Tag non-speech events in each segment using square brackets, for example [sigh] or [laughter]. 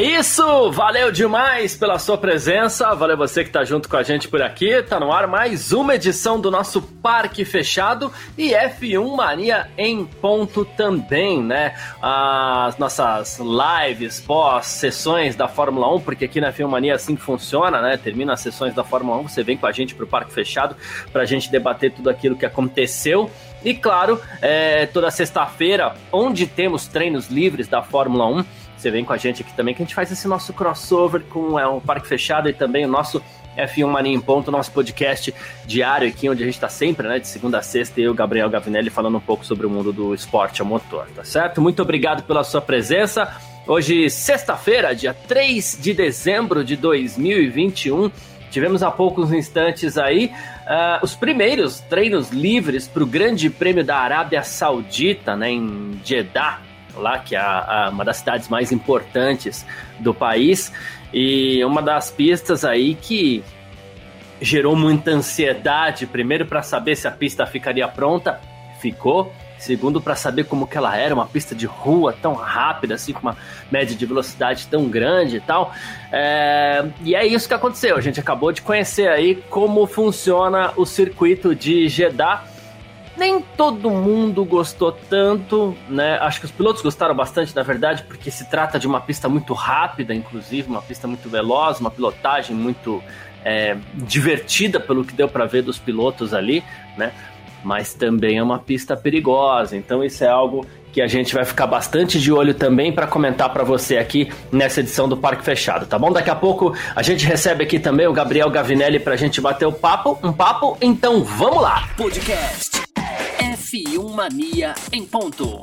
É isso! Valeu demais pela sua presença, valeu você que tá junto com a gente por aqui. Tá no ar mais uma edição do nosso Parque Fechado e F1 Mania em ponto também, né? As nossas lives pós sessões da Fórmula 1, porque aqui na F1 Mania assim funciona, né? Termina as sessões da Fórmula 1, você vem com a gente pro Parque Fechado pra gente debater tudo aquilo que aconteceu. E claro, é, toda sexta-feira, onde temos treinos livres da Fórmula 1, você vem com a gente aqui também, que a gente faz esse nosso crossover com é, o Parque Fechado e também o nosso F1 Mania em Ponto, nosso podcast diário aqui, onde a gente está sempre, né, de segunda a sexta, eu, Gabriel Gavinelli, falando um pouco sobre o mundo do esporte a motor, tá certo? Muito obrigado pela sua presença. Hoje, sexta-feira, dia 3 de dezembro de 2021, tivemos há poucos instantes aí uh, os primeiros treinos livres para o Grande Prêmio da Arábia Saudita, né, em Jeddah, lá, que é a, a, uma das cidades mais importantes do país, e uma das pistas aí que gerou muita ansiedade, primeiro para saber se a pista ficaria pronta, ficou, segundo para saber como que ela era, uma pista de rua tão rápida, assim, com uma média de velocidade tão grande e tal. É... E é isso que aconteceu. A gente acabou de conhecer aí como funciona o circuito de Jeddah nem todo mundo gostou tanto, né? Acho que os pilotos gostaram bastante, na verdade, porque se trata de uma pista muito rápida, inclusive, uma pista muito veloz, uma pilotagem muito é, divertida, pelo que deu para ver dos pilotos ali, né? Mas também é uma pista perigosa, então isso é algo que a gente vai ficar bastante de olho também para comentar para você aqui nessa edição do Parque Fechado, tá bom? Daqui a pouco a gente recebe aqui também o Gabriel Gavinelli para a gente bater o papo, um papo, então vamos lá! Podcast F1 Mania em ponto.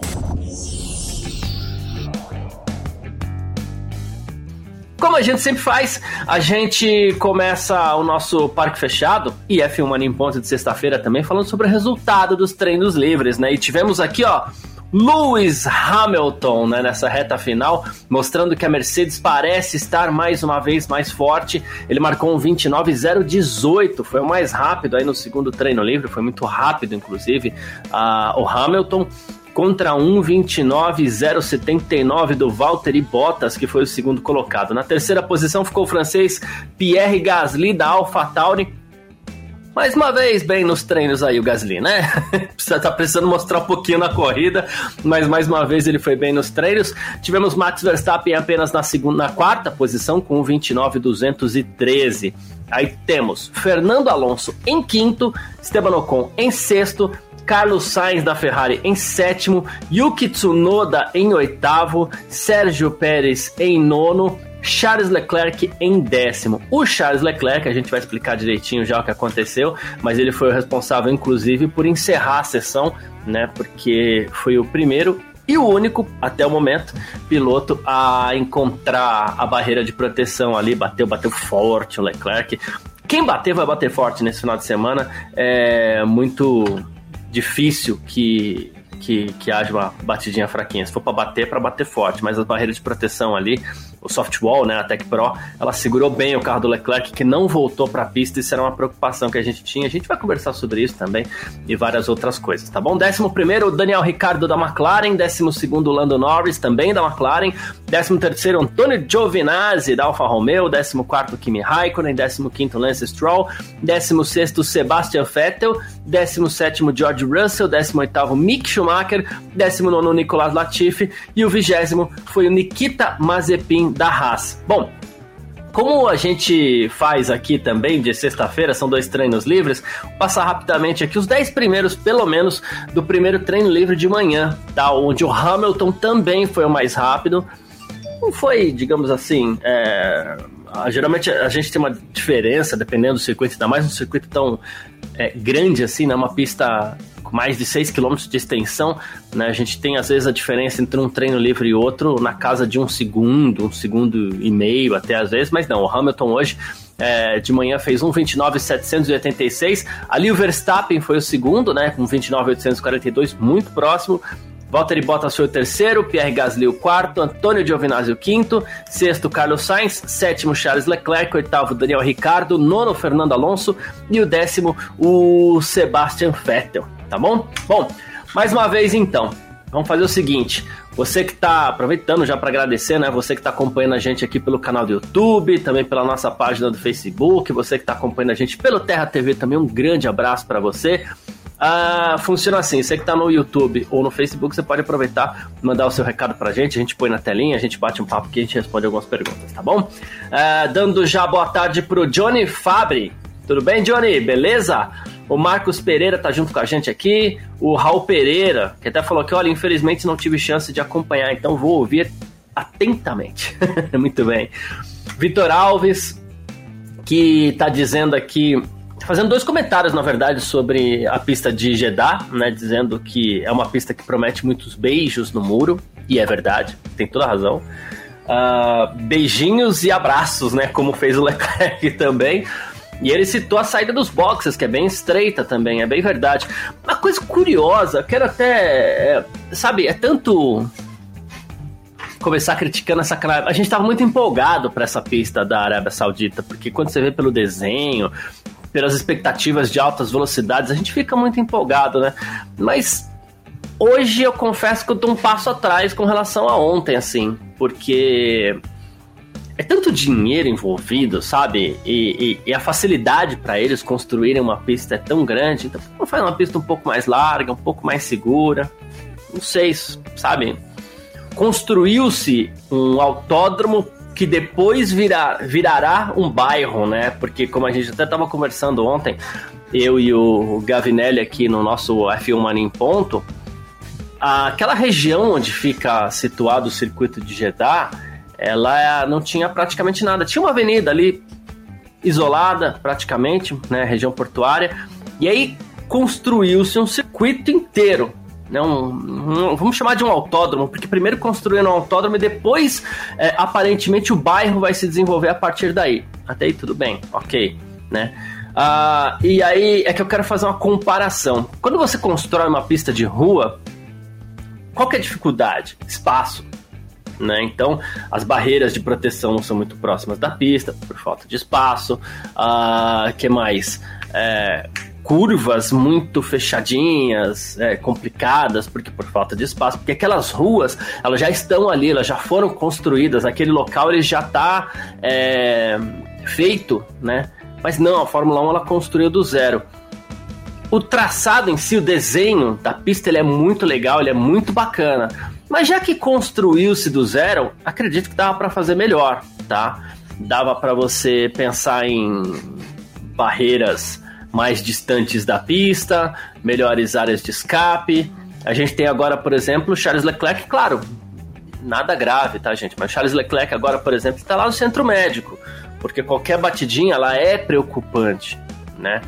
Como a gente sempre faz, a gente começa o nosso parque fechado e F1 Mania em ponto de sexta-feira também falando sobre o resultado dos treinos livres, né? E tivemos aqui, ó, Lewis Hamilton né, nessa reta final, mostrando que a Mercedes parece estar mais uma vez mais forte. Ele marcou um 29,018, foi o mais rápido aí no segundo treino livre, foi muito rápido, inclusive, uh, o Hamilton contra 1,29,079 do Valtteri Bottas, que foi o segundo colocado. Na terceira posição ficou o francês Pierre Gasly da AlphaTauri mais uma vez, bem nos treinos aí o Gasly, né? [laughs] tá precisando mostrar um pouquinho na corrida, mas mais uma vez ele foi bem nos treinos. Tivemos Max Verstappen apenas na segunda, na quarta posição com 29,213. Aí temos Fernando Alonso em quinto, Esteban Ocon em sexto, Carlos Sainz da Ferrari em sétimo, Yuki Tsunoda em oitavo, Sérgio Pérez em nono, Charles Leclerc em décimo. O Charles Leclerc, a gente vai explicar direitinho já o que aconteceu, mas ele foi o responsável, inclusive, por encerrar a sessão, né? Porque foi o primeiro e o único, até o momento, piloto a encontrar a barreira de proteção ali. Bateu, bateu forte o Leclerc. Quem bater vai bater forte nesse final de semana. É muito difícil que que, que haja uma batidinha fraquinha. Se for para bater, é para bater forte, mas as barreiras de proteção ali o softwall, né, a Tech Pro, ela segurou bem o carro do Leclerc, que não voltou para a pista, isso era uma preocupação que a gente tinha. A gente vai conversar sobre isso também e várias outras coisas, tá bom? Décimo primeiro, Daniel Ricardo da McLaren, décimo segundo, Lando Norris, também da McLaren, décimo terceiro, Antonio Giovinazzi da Alfa Romeo, décimo quarto, Kimi Raikkonen, décimo quinto, Lance Stroll, décimo sexto, Sebastian Vettel, décimo sétimo, George Russell, décimo oitavo, Mick Schumacher, décimo nono, Nicolas Latifi e o vigésimo foi o Nikita Mazepin da Haas. Bom, como a gente faz aqui também de sexta-feira, são dois treinos livres, passar rapidamente aqui os 10 primeiros, pelo menos, do primeiro treino livre de manhã, tá? Onde o Hamilton também foi o mais rápido. Não foi, digamos assim, é... geralmente a gente tem uma diferença dependendo do circuito, ainda mais um circuito tão é, grande assim, né? Uma pista com mais de 6 km de extensão, né? A gente tem às vezes a diferença entre um treino livre e outro na casa de um segundo, um segundo e meio até às vezes, mas não, o Hamilton hoje é, de manhã fez 1,29,786. Ali o Verstappen foi o segundo, né? Com 29,842, muito próximo. Valtteri Bottas foi o terceiro, Pierre Gasly o quarto, Antônio Giovinazzi o quinto, sexto Carlos Sainz, sétimo Charles Leclerc, oitavo Daniel Ricardo, nono Fernando Alonso e o décimo o Sebastian Vettel, tá bom? Bom, mais uma vez então, vamos fazer o seguinte, você que está aproveitando já para agradecer, né? Você que está acompanhando a gente aqui pelo canal do YouTube, também pela nossa página do Facebook, você que está acompanhando a gente pelo Terra TV também, um grande abraço para você. Ah, funciona assim, você que está no YouTube ou no Facebook, você pode aproveitar, mandar o seu recado pra gente, a gente põe na telinha, a gente bate um papo aqui, a gente responde algumas perguntas, tá bom? Ah, dando já boa tarde pro Johnny Fabri. Tudo bem, Johnny? Beleza? O Marcos Pereira tá junto com a gente aqui. O Raul Pereira, que até falou que, olha, infelizmente não tive chance de acompanhar, então vou ouvir atentamente. [laughs] Muito bem. Vitor Alves, que tá dizendo aqui fazendo dois comentários, na verdade, sobre a pista de Jeddah, né? Dizendo que é uma pista que promete muitos beijos no muro, e é verdade, tem toda razão. Uh, beijinhos e abraços, né? Como fez o [laughs] Leclerc também. E ele citou a saída dos boxes, que é bem estreita também, é bem verdade. Uma coisa curiosa, quero até. É, sabe, é tanto. Começar criticando essa A gente estava muito empolgado para essa pista da Arábia Saudita, porque quando você vê pelo desenho, pelas expectativas de altas velocidades, a gente fica muito empolgado, né? Mas hoje eu confesso que eu tô um passo atrás com relação a ontem, assim, porque é tanto dinheiro envolvido, sabe? E, e, e a facilidade para eles construírem uma pista é tão grande. Então, vamos fazer uma pista um pouco mais larga, um pouco mais segura. Não sei, sabe? Construiu-se um autódromo que depois virá, virará um bairro, né? Porque como a gente até estava conversando ontem, eu e o Gavinelli aqui no nosso F1 Mania em Ponto, aquela região onde fica situado o circuito de Jeddah, ela não tinha praticamente nada. Tinha uma avenida ali isolada, praticamente, né, região portuária, e aí construiu-se um circuito inteiro né, um, um, vamos chamar de um autódromo, porque primeiro construíram um autódromo e depois, é, aparentemente, o bairro vai se desenvolver a partir daí. Até aí tudo bem, ok, né? Ah, e aí é que eu quero fazer uma comparação. Quando você constrói uma pista de rua, qual que é a dificuldade? Espaço. Né? Então, as barreiras de proteção não são muito próximas da pista, por falta de espaço. Ah, que mais? É, curvas muito fechadinhas, é, complicadas, porque por falta de espaço, porque aquelas ruas, elas já estão ali, elas já foram construídas, aquele local ele já está é, feito, né? Mas não, a Fórmula 1 ela construiu do zero. O traçado em si, o desenho da pista, ele é muito legal, ele é muito bacana. Mas já que construiu-se do zero, acredito que dava para fazer melhor, tá? Dava para você pensar em barreiras mais distantes da pista, melhores áreas de escape. A gente tem agora, por exemplo, Charles Leclerc, claro, nada grave, tá, gente? Mas Charles Leclerc agora, por exemplo, está lá no centro médico, porque qualquer batidinha ela é preocupante, né?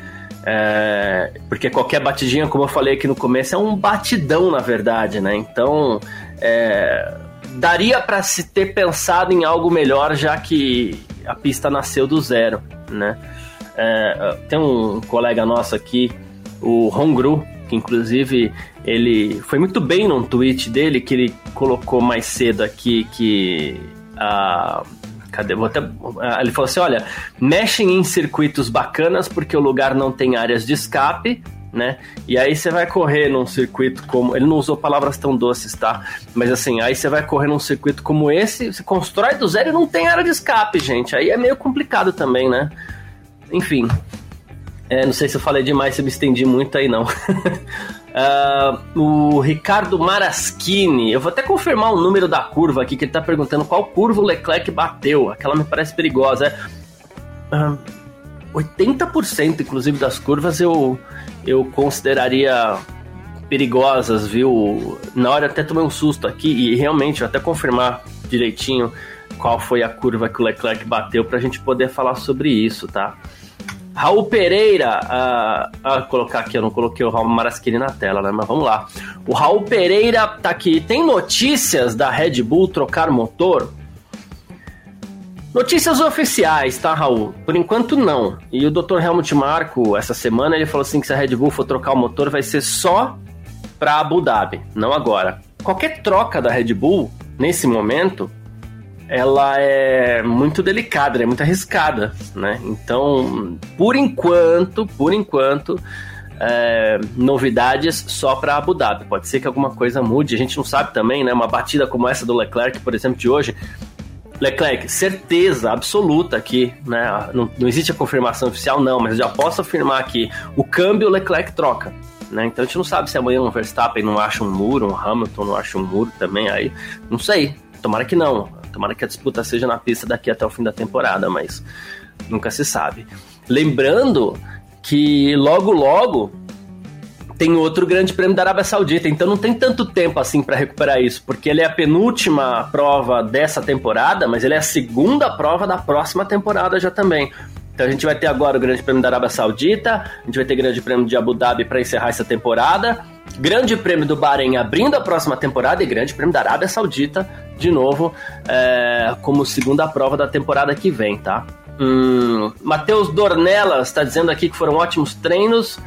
É, porque qualquer batidinha, como eu falei aqui no começo, é um batidão, na verdade, né? Então, é, daria para se ter pensado em algo melhor, já que a pista nasceu do zero, né? É, tem um colega nosso aqui, o Hongru, que inclusive ele foi muito bem num tweet dele que ele colocou mais cedo aqui que a. Cadê? Vou até, ele falou assim: olha, mexem em circuitos bacanas porque o lugar não tem áreas de escape, né? E aí você vai correr num circuito como. Ele não usou palavras tão doces, tá? Mas assim, aí você vai correr num circuito como esse, você constrói do zero e não tem área de escape, gente. Aí é meio complicado também, né? Enfim. É, não sei se eu falei demais, se eu me estendi muito aí, não. uh, [laughs] o Ricardo Maraschini, eu vou até confirmar o número da curva aqui, que ele tá perguntando qual curva o Leclerc bateu. Aquela me parece perigosa. É, uh, 80% inclusive das curvas eu, eu consideraria perigosas, viu? Na hora até tomei um susto aqui e realmente, vou até confirmar direitinho qual foi a curva que o Leclerc bateu pra gente poder falar sobre isso, tá? Raul Pereira, uh, uh, colocar aqui, eu não coloquei o Raul Maraschini na tela, né? Mas vamos lá. O Raul Pereira tá aqui. Tem notícias da Red Bull trocar motor? Notícias oficiais, tá, Raul? Por enquanto não. E o Dr. Helmut Marko, essa semana, ele falou assim que se a Red Bull for trocar o motor, vai ser só para Abu Dhabi, não agora. Qualquer troca da Red Bull, nesse momento, ela é muito delicada, é muito arriscada, né? Então, por enquanto, por enquanto, é, novidades só para Abu Dhabi. Pode ser que alguma coisa mude, a gente não sabe também, né? Uma batida como essa do Leclerc, por exemplo, de hoje, Leclerc, certeza absoluta aqui, né? Não, não existe a confirmação oficial, não, mas eu já posso afirmar que o câmbio Leclerc troca. Né? Então a gente não sabe se amanhã o Verstappen não acha um muro, um Hamilton não acha um muro também, aí não sei. Tomara que não. Tomara que a disputa seja na pista daqui até o fim da temporada, mas nunca se sabe. Lembrando que logo logo tem outro grande prêmio da Arábia Saudita, então não tem tanto tempo assim para recuperar isso, porque ele é a penúltima prova dessa temporada, mas ele é a segunda prova da próxima temporada já também. Então a gente vai ter agora o Grande Prêmio da Arábia Saudita, a gente vai ter o Grande Prêmio de Abu Dhabi para encerrar essa temporada, Grande Prêmio do Bahrein abrindo a próxima temporada e Grande Prêmio da Arábia Saudita de novo é, como segunda prova da temporada que vem, tá? Hum, Matheus Dornelas está dizendo aqui que foram ótimos treinos.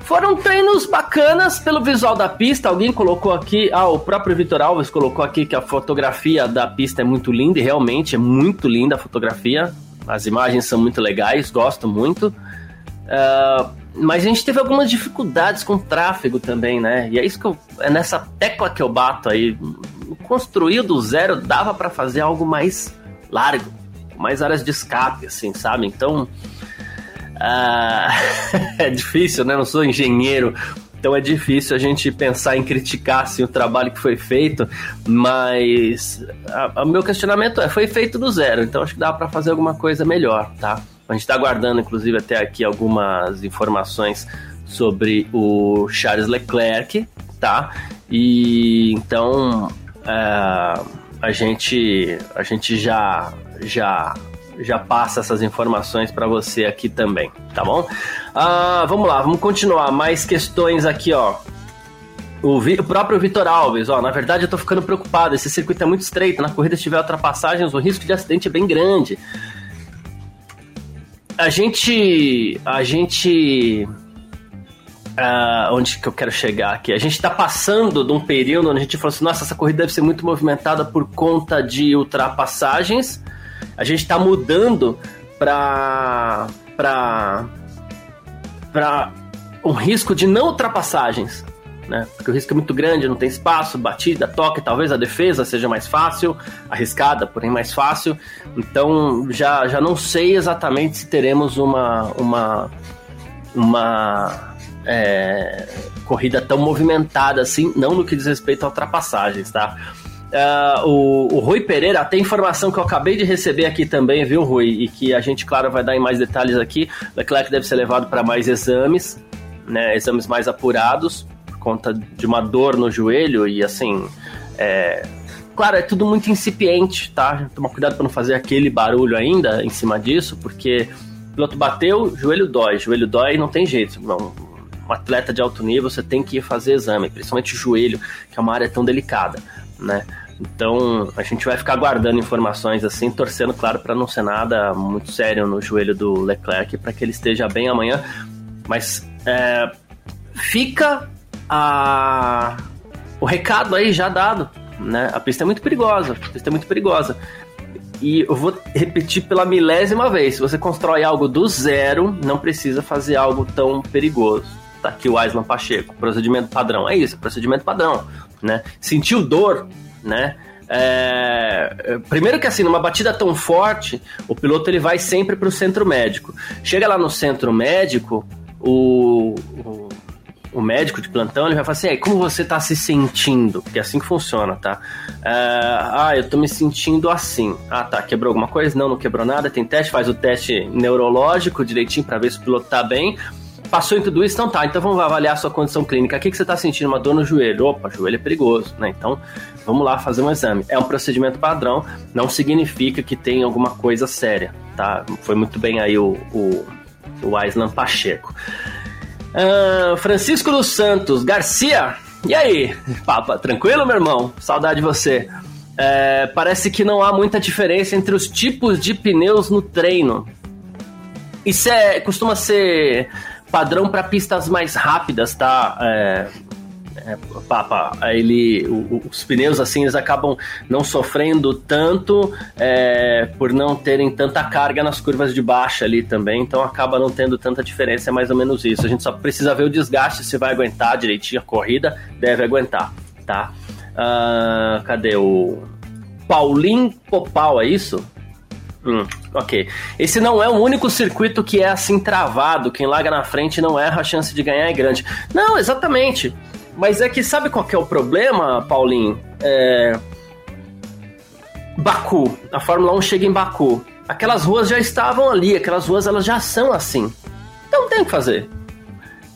Foram treinos bacanas pelo visual da pista. Alguém colocou aqui, ah, o próprio Vitor Alves colocou aqui que a fotografia da pista é muito linda e realmente é muito linda a fotografia. As imagens são muito legais, gosto muito. Uh, mas a gente teve algumas dificuldades com o tráfego também, né? E é isso que eu, é nessa tecla que eu bato aí. Construir do zero dava para fazer algo mais largo, mais áreas de escape, assim, sabe? Então ah, [laughs] é difícil, né? Não sou engenheiro, então é difícil a gente pensar em criticar assim, o trabalho que foi feito, mas o meu questionamento é: foi feito do zero, então acho que dá para fazer alguma coisa melhor, tá? A gente está aguardando, inclusive, até aqui algumas informações sobre o Charles Leclerc, tá? E então uh, a gente a gente já já já passa essas informações para você aqui também, tá bom? Ah, vamos lá, vamos continuar. Mais questões aqui, ó. O, o, próprio Vitor Alves, ó, na verdade eu tô ficando preocupado, esse circuito é muito estreito, na corrida se tiver ultrapassagens, o risco de acidente é bem grande. A gente, a gente, uh, onde que eu quero chegar aqui? A gente está passando de um período onde a gente falou assim, nossa, essa corrida deve ser muito movimentada por conta de ultrapassagens, a gente está mudando para para para um risco de não ultrapassagens, né? Porque o risco é muito grande, não tem espaço, batida, toque, talvez a defesa seja mais fácil, arriscada, porém mais fácil. Então já, já não sei exatamente se teremos uma uma uma é, corrida tão movimentada assim, não no que diz respeito a ultrapassagens, tá? Uh, o, o, Rui Pereira, tem informação que eu acabei de receber aqui também, viu, Rui? E que a gente, claro, vai dar em mais detalhes aqui. Leclerc deve ser levado para mais exames, né? Exames mais apurados, por conta de uma dor no joelho e assim. É... Claro, é tudo muito incipiente, tá? Toma cuidado para não fazer aquele barulho ainda em cima disso, porque o piloto bateu, joelho dói, joelho dói não tem jeito. Não, um atleta de alto nível, você tem que ir fazer exame, principalmente o joelho, que é uma área tão delicada né? Então a gente vai ficar guardando informações assim, torcendo, claro, para não ser nada muito sério no joelho do Leclerc, para que ele esteja bem amanhã. Mas é, fica a... o recado aí já dado, né? A pista é muito perigosa, a pista é muito perigosa. E eu vou repetir pela milésima vez: se você constrói algo do zero, não precisa fazer algo tão perigoso. Tá aqui o Aislan Pacheco, procedimento padrão. É isso, procedimento padrão né? Sentiu dor, né? É, primeiro que assim, numa batida tão forte, o piloto ele vai sempre para o centro médico. Chega lá no centro médico, o, o, o, médico de plantão ele vai falar assim: como você está se sentindo? Porque é assim que funciona, tá? É, ah, eu estou me sentindo assim. Ah, tá, quebrou alguma coisa? Não, não quebrou nada. Tem teste, faz o teste neurológico direitinho para ver se o piloto está bem. Passou em tudo isso? Então tá, então vamos avaliar a sua condição clínica. O que, que você está sentindo? Uma dor no joelho? Opa, joelho é perigoso, né? Então vamos lá fazer um exame. É um procedimento padrão, não significa que tem alguma coisa séria, tá? Foi muito bem aí o, o, o Aislan Pacheco. Uh, Francisco dos Santos, Garcia, e aí? Papa, tranquilo, meu irmão? Saudade de você. é, parece que não há muita diferença entre os tipos de pneus no treino. Isso é, costuma ser padrão para pistas mais rápidas, tá? É, é, papa, ele, o, os pneus assim eles acabam não sofrendo tanto é, por não terem tanta carga nas curvas de baixa ali também, então acaba não tendo tanta diferença, é mais ou menos isso. A gente só precisa ver o desgaste se vai aguentar direitinho a corrida, deve aguentar, tá? Uh, cadê o Paulinho Popal, é isso? Hum, ok. Esse não é o único circuito que é assim travado. Quem larga na frente não erra, a chance de ganhar é grande. Não, exatamente. Mas é que sabe qual que é o problema, Paulinho? É... Baku. A Fórmula 1 chega em Baku. Aquelas ruas já estavam ali, aquelas ruas elas já são assim. Então tem o que fazer.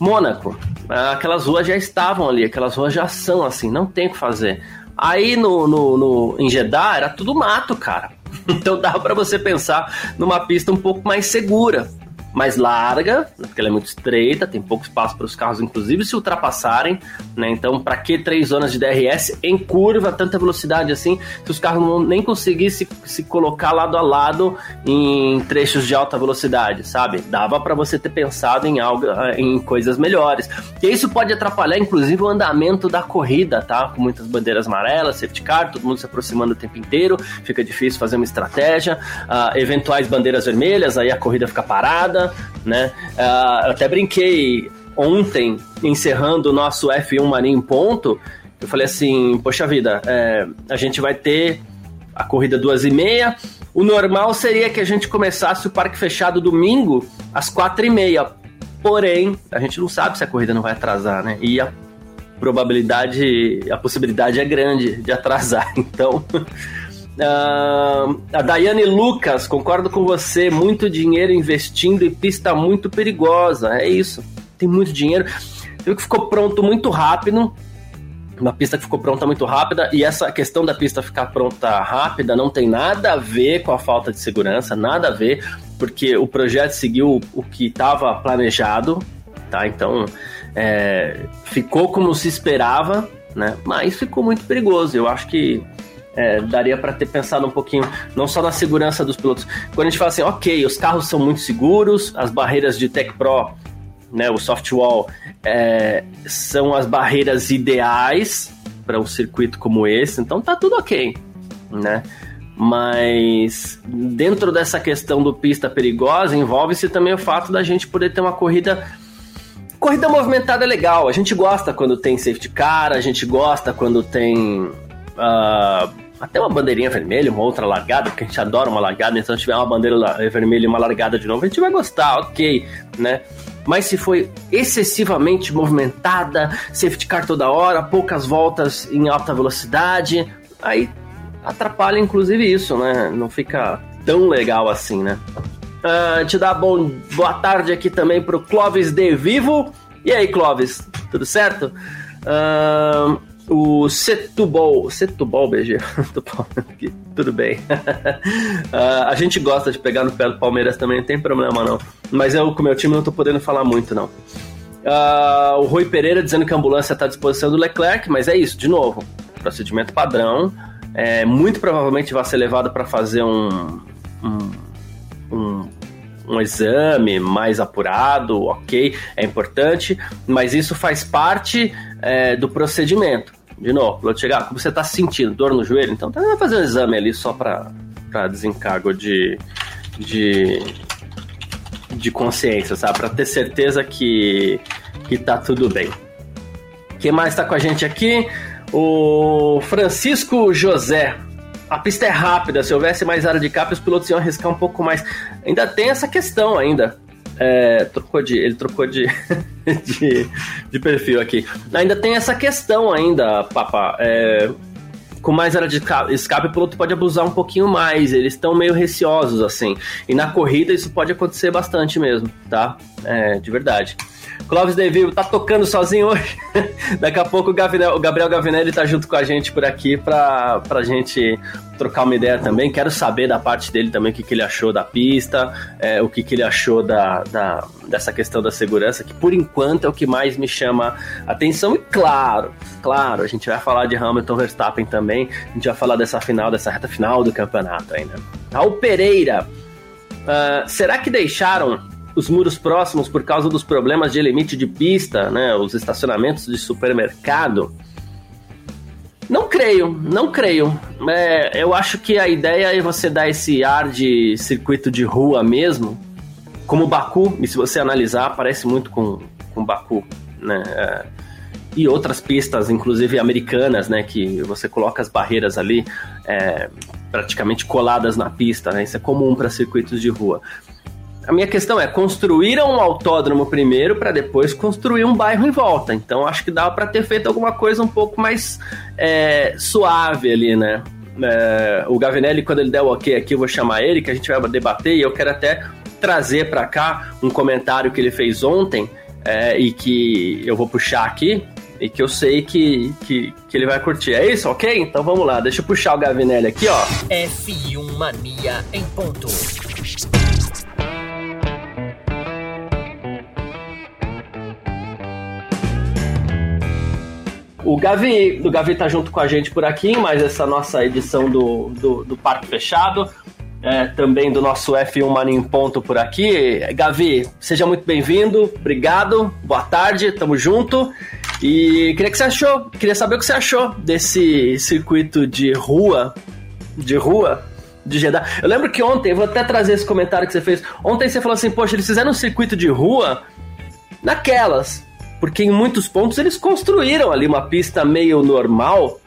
Mônaco. Aquelas ruas já estavam ali, aquelas ruas já são assim, não tem o que fazer. Aí no, no, no, em Jeddah era tudo mato, cara. Então dava para você pensar numa pista um pouco mais segura mais larga, porque ela é muito estreita, tem pouco espaço para os carros, inclusive, se ultrapassarem, né? Então, para que três zonas de DRS em curva, tanta velocidade assim, se os carros não nem conseguissem se, colocar lado a lado em trechos de alta velocidade, sabe? Dava para você ter pensado em algo, em coisas melhores. E isso pode atrapalhar, inclusive, o andamento da corrida, tá? Com muitas bandeiras amarelas, safety car, todo mundo se aproximando o tempo inteiro, fica difícil fazer uma estratégia, uh, eventuais bandeiras vermelhas, aí a corrida fica parada né? Uh, até brinquei ontem, encerrando o nosso F1 Marinho ponto, eu falei assim, poxa vida, é, a gente vai ter a corrida duas e meia, o normal seria que a gente começasse o parque fechado domingo às quatro e meia, porém, a gente não sabe se a corrida não vai atrasar, né? E a probabilidade, a possibilidade é grande de atrasar, [laughs] então... Uh, a Daiane Lucas, concordo com você. Muito dinheiro investindo em pista muito perigosa. É isso. Tem muito dinheiro. Viu que ficou pronto muito rápido. Uma pista que ficou pronta muito rápida. E essa questão da pista ficar pronta rápida não tem nada a ver com a falta de segurança, nada a ver, porque o projeto seguiu o que estava planejado, tá? Então é, ficou como se esperava, né? Mas ficou muito perigoso. Eu acho que é, daria para ter pensado um pouquinho, não só na segurança dos pilotos. Quando a gente fala assim, ok, os carros são muito seguros, as barreiras de Tech Pro, né, o softwall, é, são as barreiras ideais para um circuito como esse, então tá tudo ok, né? Mas dentro dessa questão do pista perigosa, envolve-se também o fato da gente poder ter uma corrida corrida movimentada é legal. A gente gosta quando tem safety car, a gente gosta quando tem uh, até uma bandeirinha vermelha, uma outra largada, porque a gente adora uma largada, então se tiver uma bandeira vermelha e uma largada de novo, a gente vai gostar, ok, né? Mas se foi excessivamente movimentada, safety car toda hora, poucas voltas em alta velocidade, aí atrapalha inclusive isso, né? Não fica tão legal assim, né? Uh, te dar bom, boa tarde aqui também pro Clóvis De Vivo. E aí, Clóvis, tudo certo? Uh, o Setubol, Setubol BG, [laughs] tudo bem. uh, [laughs] a gente gosta de pegar no pé do Palmeiras também, não tem problema não. Mas eu com o meu time não tô podendo falar muito não. Uh, o Rui Pereira dizendo que a ambulância está à disposição do Leclerc, mas é isso, de novo, procedimento padrão. É, muito provavelmente vai ser levado para fazer um, um, um um exame mais apurado, ok, é importante, mas isso faz parte é, do procedimento. De novo, quando chegar, como você está sentindo dor no joelho, então tá fazer um exame ali só para desencargo de, de, de consciência, sabe? Para ter certeza que, que tá tudo bem. Quem mais está com a gente aqui? O Francisco José a pista é rápida, se houvesse mais área de cap, os pilotos iam arriscar um pouco mais. Ainda tem essa questão ainda. É, trocou de, ele trocou de, [laughs] de, de, perfil aqui. Ainda tem essa questão ainda, Papa. É, com mais área de escape, o piloto pode abusar um pouquinho mais. Eles estão meio receosos, assim. E na corrida isso pode acontecer bastante mesmo, tá? É, de verdade. Clóvis Devil tá tocando sozinho hoje. [laughs] Daqui a pouco o, Gavinel, o Gabriel Gavinelli tá junto com a gente por aqui pra, pra gente trocar uma ideia também. Quero saber da parte dele também o que, que ele achou da pista, é, o que, que ele achou da, da, dessa questão da segurança, que por enquanto é o que mais me chama atenção. E claro, claro, a gente vai falar de Hamilton Verstappen também, a gente vai falar dessa final, dessa reta final do campeonato ainda. Raul Pereira, uh, será que deixaram os muros próximos por causa dos problemas de limite de pista, né, os estacionamentos de supermercado? Não creio, não creio. É, eu acho que a ideia é você dar esse ar de circuito de rua mesmo, como Baku, e se você analisar, parece muito com, com Baku, né? É, e outras pistas, inclusive americanas, né? Que você coloca as barreiras ali é, praticamente coladas na pista, né? Isso é comum para circuitos de rua. A minha questão é, construíram um autódromo primeiro para depois construir um bairro em volta. Então acho que dá para ter feito alguma coisa um pouco mais é, suave ali, né? É, o Gavinelli, quando ele der o ok aqui, eu vou chamar ele, que a gente vai debater, e eu quero até trazer para cá um comentário que ele fez ontem é, e que eu vou puxar aqui e que eu sei que, que, que, ele vai curtir. É isso, ok? Então vamos lá, deixa eu puxar o Gavinelli aqui, ó. F1 Mania em ponto. O Gavi, o Gavi tá junto com a gente por aqui, mas essa nossa edição do, do, do Parque Fechado, é, também do nosso F1 Mania Ponto por aqui. Gavi, seja muito bem-vindo, obrigado, boa tarde, tamo junto. E queria que você achou, queria saber o que você achou desse circuito de rua, de rua, de Jeddah. Eu lembro que ontem, vou até trazer esse comentário que você fez. Ontem você falou assim, poxa, eles fizeram um circuito de rua naquelas, porque em muitos pontos eles construíram ali uma pista meio normal,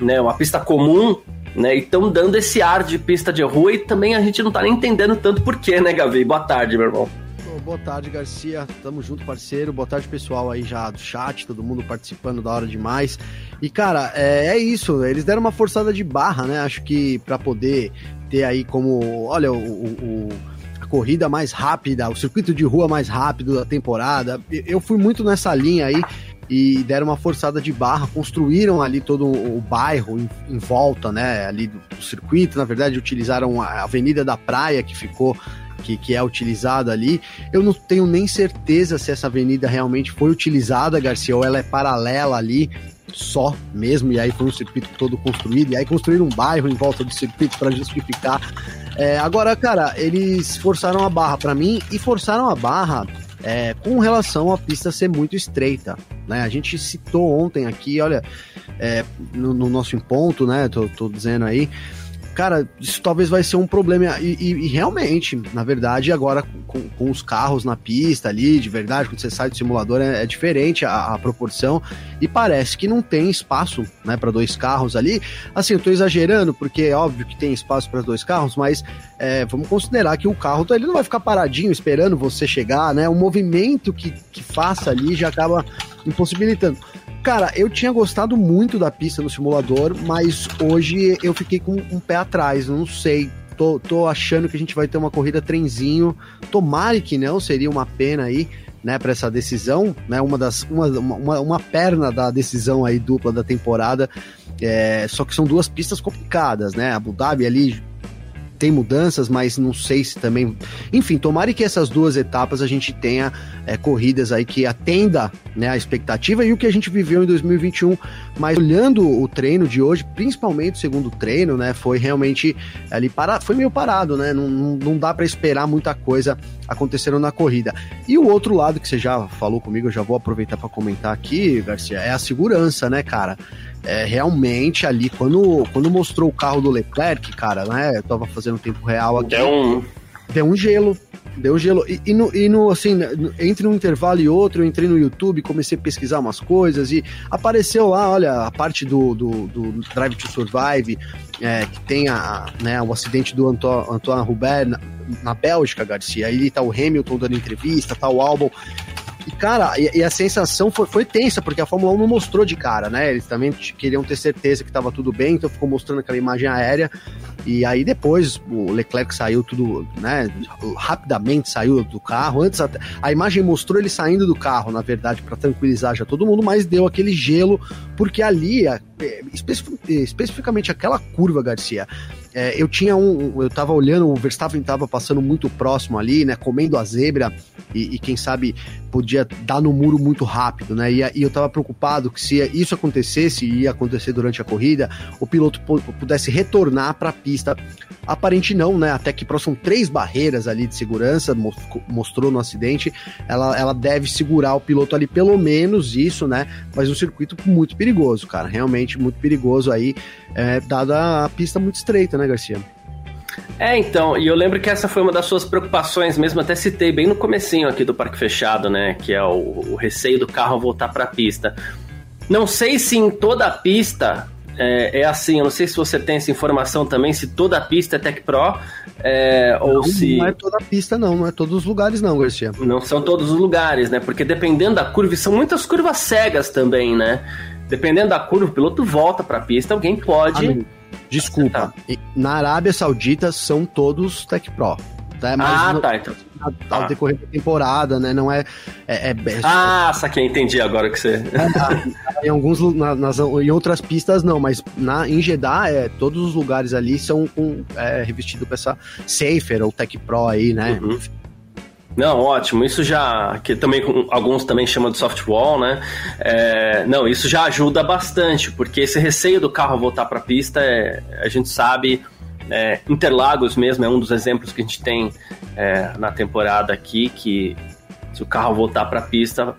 né, uma pista comum, né, e estão dando esse ar de pista de rua e também a gente não tá nem entendendo tanto porquê, né, Gavi? Boa tarde, meu irmão. Boa tarde, Garcia. Tamo junto, parceiro. Boa tarde, pessoal aí já do chat, todo mundo participando da hora demais. E, cara, é, é isso. Eles deram uma forçada de barra, né? Acho que para poder ter aí como. Olha, o, o corrida mais rápida, o circuito de rua mais rápido da temporada. Eu fui muito nessa linha aí e deram uma forçada de barra, construíram ali todo o bairro em, em volta, né, ali do, do, circuito, na verdade utilizaram a Avenida da Praia que ficou que, que é utilizada ali. Eu não tenho nem certeza se essa avenida realmente foi utilizada, Garcia, ou ela é paralela ali só mesmo, e aí foi um circuito todo construído, e aí construíram um bairro em volta do circuito para justificar. É, agora, cara, eles forçaram a barra para mim e forçaram a barra é, com relação à pista ser muito estreita. Né? A gente citou ontem aqui, olha, é, no, no, nosso ponto, né? Tô, tô dizendo aí cara, isso talvez vai ser um problema. E, e, e realmente, na verdade, agora com, com, os carros na pista ali, de verdade, quando você sai do simulador, é, é diferente a, a, proporção. E parece que não tem espaço, né, para dois carros ali. Assim, eu tô exagerando, porque é óbvio que tem espaço para dois carros, mas é, vamos considerar que o carro ele não vai ficar paradinho esperando você chegar, né? O movimento que, que faça ali já acaba impossibilitando. Cara, eu tinha gostado muito da pista no simulador, mas hoje eu fiquei com um pé atrás, não sei. Tô, tô achando que a gente vai ter uma corrida trenzinho. Tomara que não, seria uma pena aí, né, para essa decisão, né? Uma das uma, uma, uma perna da decisão aí dupla da temporada. É, só que são duas pistas complicadas, né? Abu Dhabi ali tem mudanças, mas não sei se também. Enfim, tomara que essas duas etapas a gente tenha é, corridas aí que atenda né, a expectativa e o que a gente viveu em 2021. Mas olhando o treino de hoje, principalmente o segundo treino, né, foi realmente ali para, foi meio parado, né? Não, não dá para esperar muita coisa acontecendo na corrida. E o outro lado que você já falou comigo, eu já vou aproveitar para comentar aqui, Garcia, é a segurança, né, cara? É, realmente ali, quando, quando mostrou o carro do Leclerc, cara, né? Eu tava fazendo tempo real aqui. Deu um. Deu um gelo. Deu gelo. E, e, no, e no, assim, entre um intervalo e outro, eu entrei no YouTube, comecei a pesquisar umas coisas e apareceu lá, olha, a parte do, do, do Drive to Survive, é, que tem a, né, o acidente do Antoine, Antoine Hubert na, na Bélgica, Garcia. Aí tá o Hamilton dando entrevista, tá o álbum. E, cara, e, e, a sensação foi, foi tensa, porque a Fórmula 1 não mostrou de cara, né? Eles também queriam ter certeza que tava tudo bem, então ficou mostrando aquela imagem aérea. E aí depois o Leclerc saiu tudo, né? Rapidamente saiu do carro. Antes até, a imagem mostrou ele saindo do carro, na verdade, para tranquilizar já todo mundo, mas deu aquele gelo, porque ali, especificamente aquela curva, Garcia, é, eu tinha um. Eu tava olhando, o Verstappen tava passando muito próximo ali, né? Comendo a zebra e, e quem sabe podia dar no muro muito rápido, né? E, e, eu tava preocupado que se isso acontecesse, e ia acontecer durante a corrida, o piloto pudesse retornar para a pista. Aparente não, né? Até que são três barreiras ali de segurança, mostrou no acidente. Ela, ela deve segurar o piloto ali, pelo menos isso, né? Mas um circuito muito perigoso, cara. Realmente muito perigoso aí, é, dada a pista muito estreita, né, Garcia? É, então, e eu lembro que essa foi uma das suas preocupações mesmo, até citei bem no comecinho aqui do Parque Fechado, né, que é o, o receio do carro voltar para a pista. Não sei se em toda a pista é, é, assim, eu não sei se você tem essa informação também, se toda a pista é Tech Pro, é, ou não, se... Não é toda a pista não, não é todos os lugares não, Garcia. Não são todos os lugares, né, porque dependendo da curva, são muitas curvas cegas também, né, dependendo da curva, o piloto volta para a pista, alguém pode... Desculpa. Na Arábia Saudita são todos Tech Pro. Tá? Mas ah, no, tá. Então, ao tá. decorrer da temporada, né? Não é. é, é, ah, saquei, entendi agora que você. É, em alguns na, nas, em outras pistas não, mas na, em Jeddah, é, todos os lugares ali são com, é, revestido com essa Safer ou Tech Pro aí, né? Uhum. Não, ótimo. Isso já. Que também alguns também chamam de softwall, né? É, não, isso já ajuda bastante, porque esse receio do carro voltar para a pista, é, a gente sabe. É, Interlagos mesmo é um dos exemplos que a gente tem é, na temporada aqui, que se o carro voltar para a pista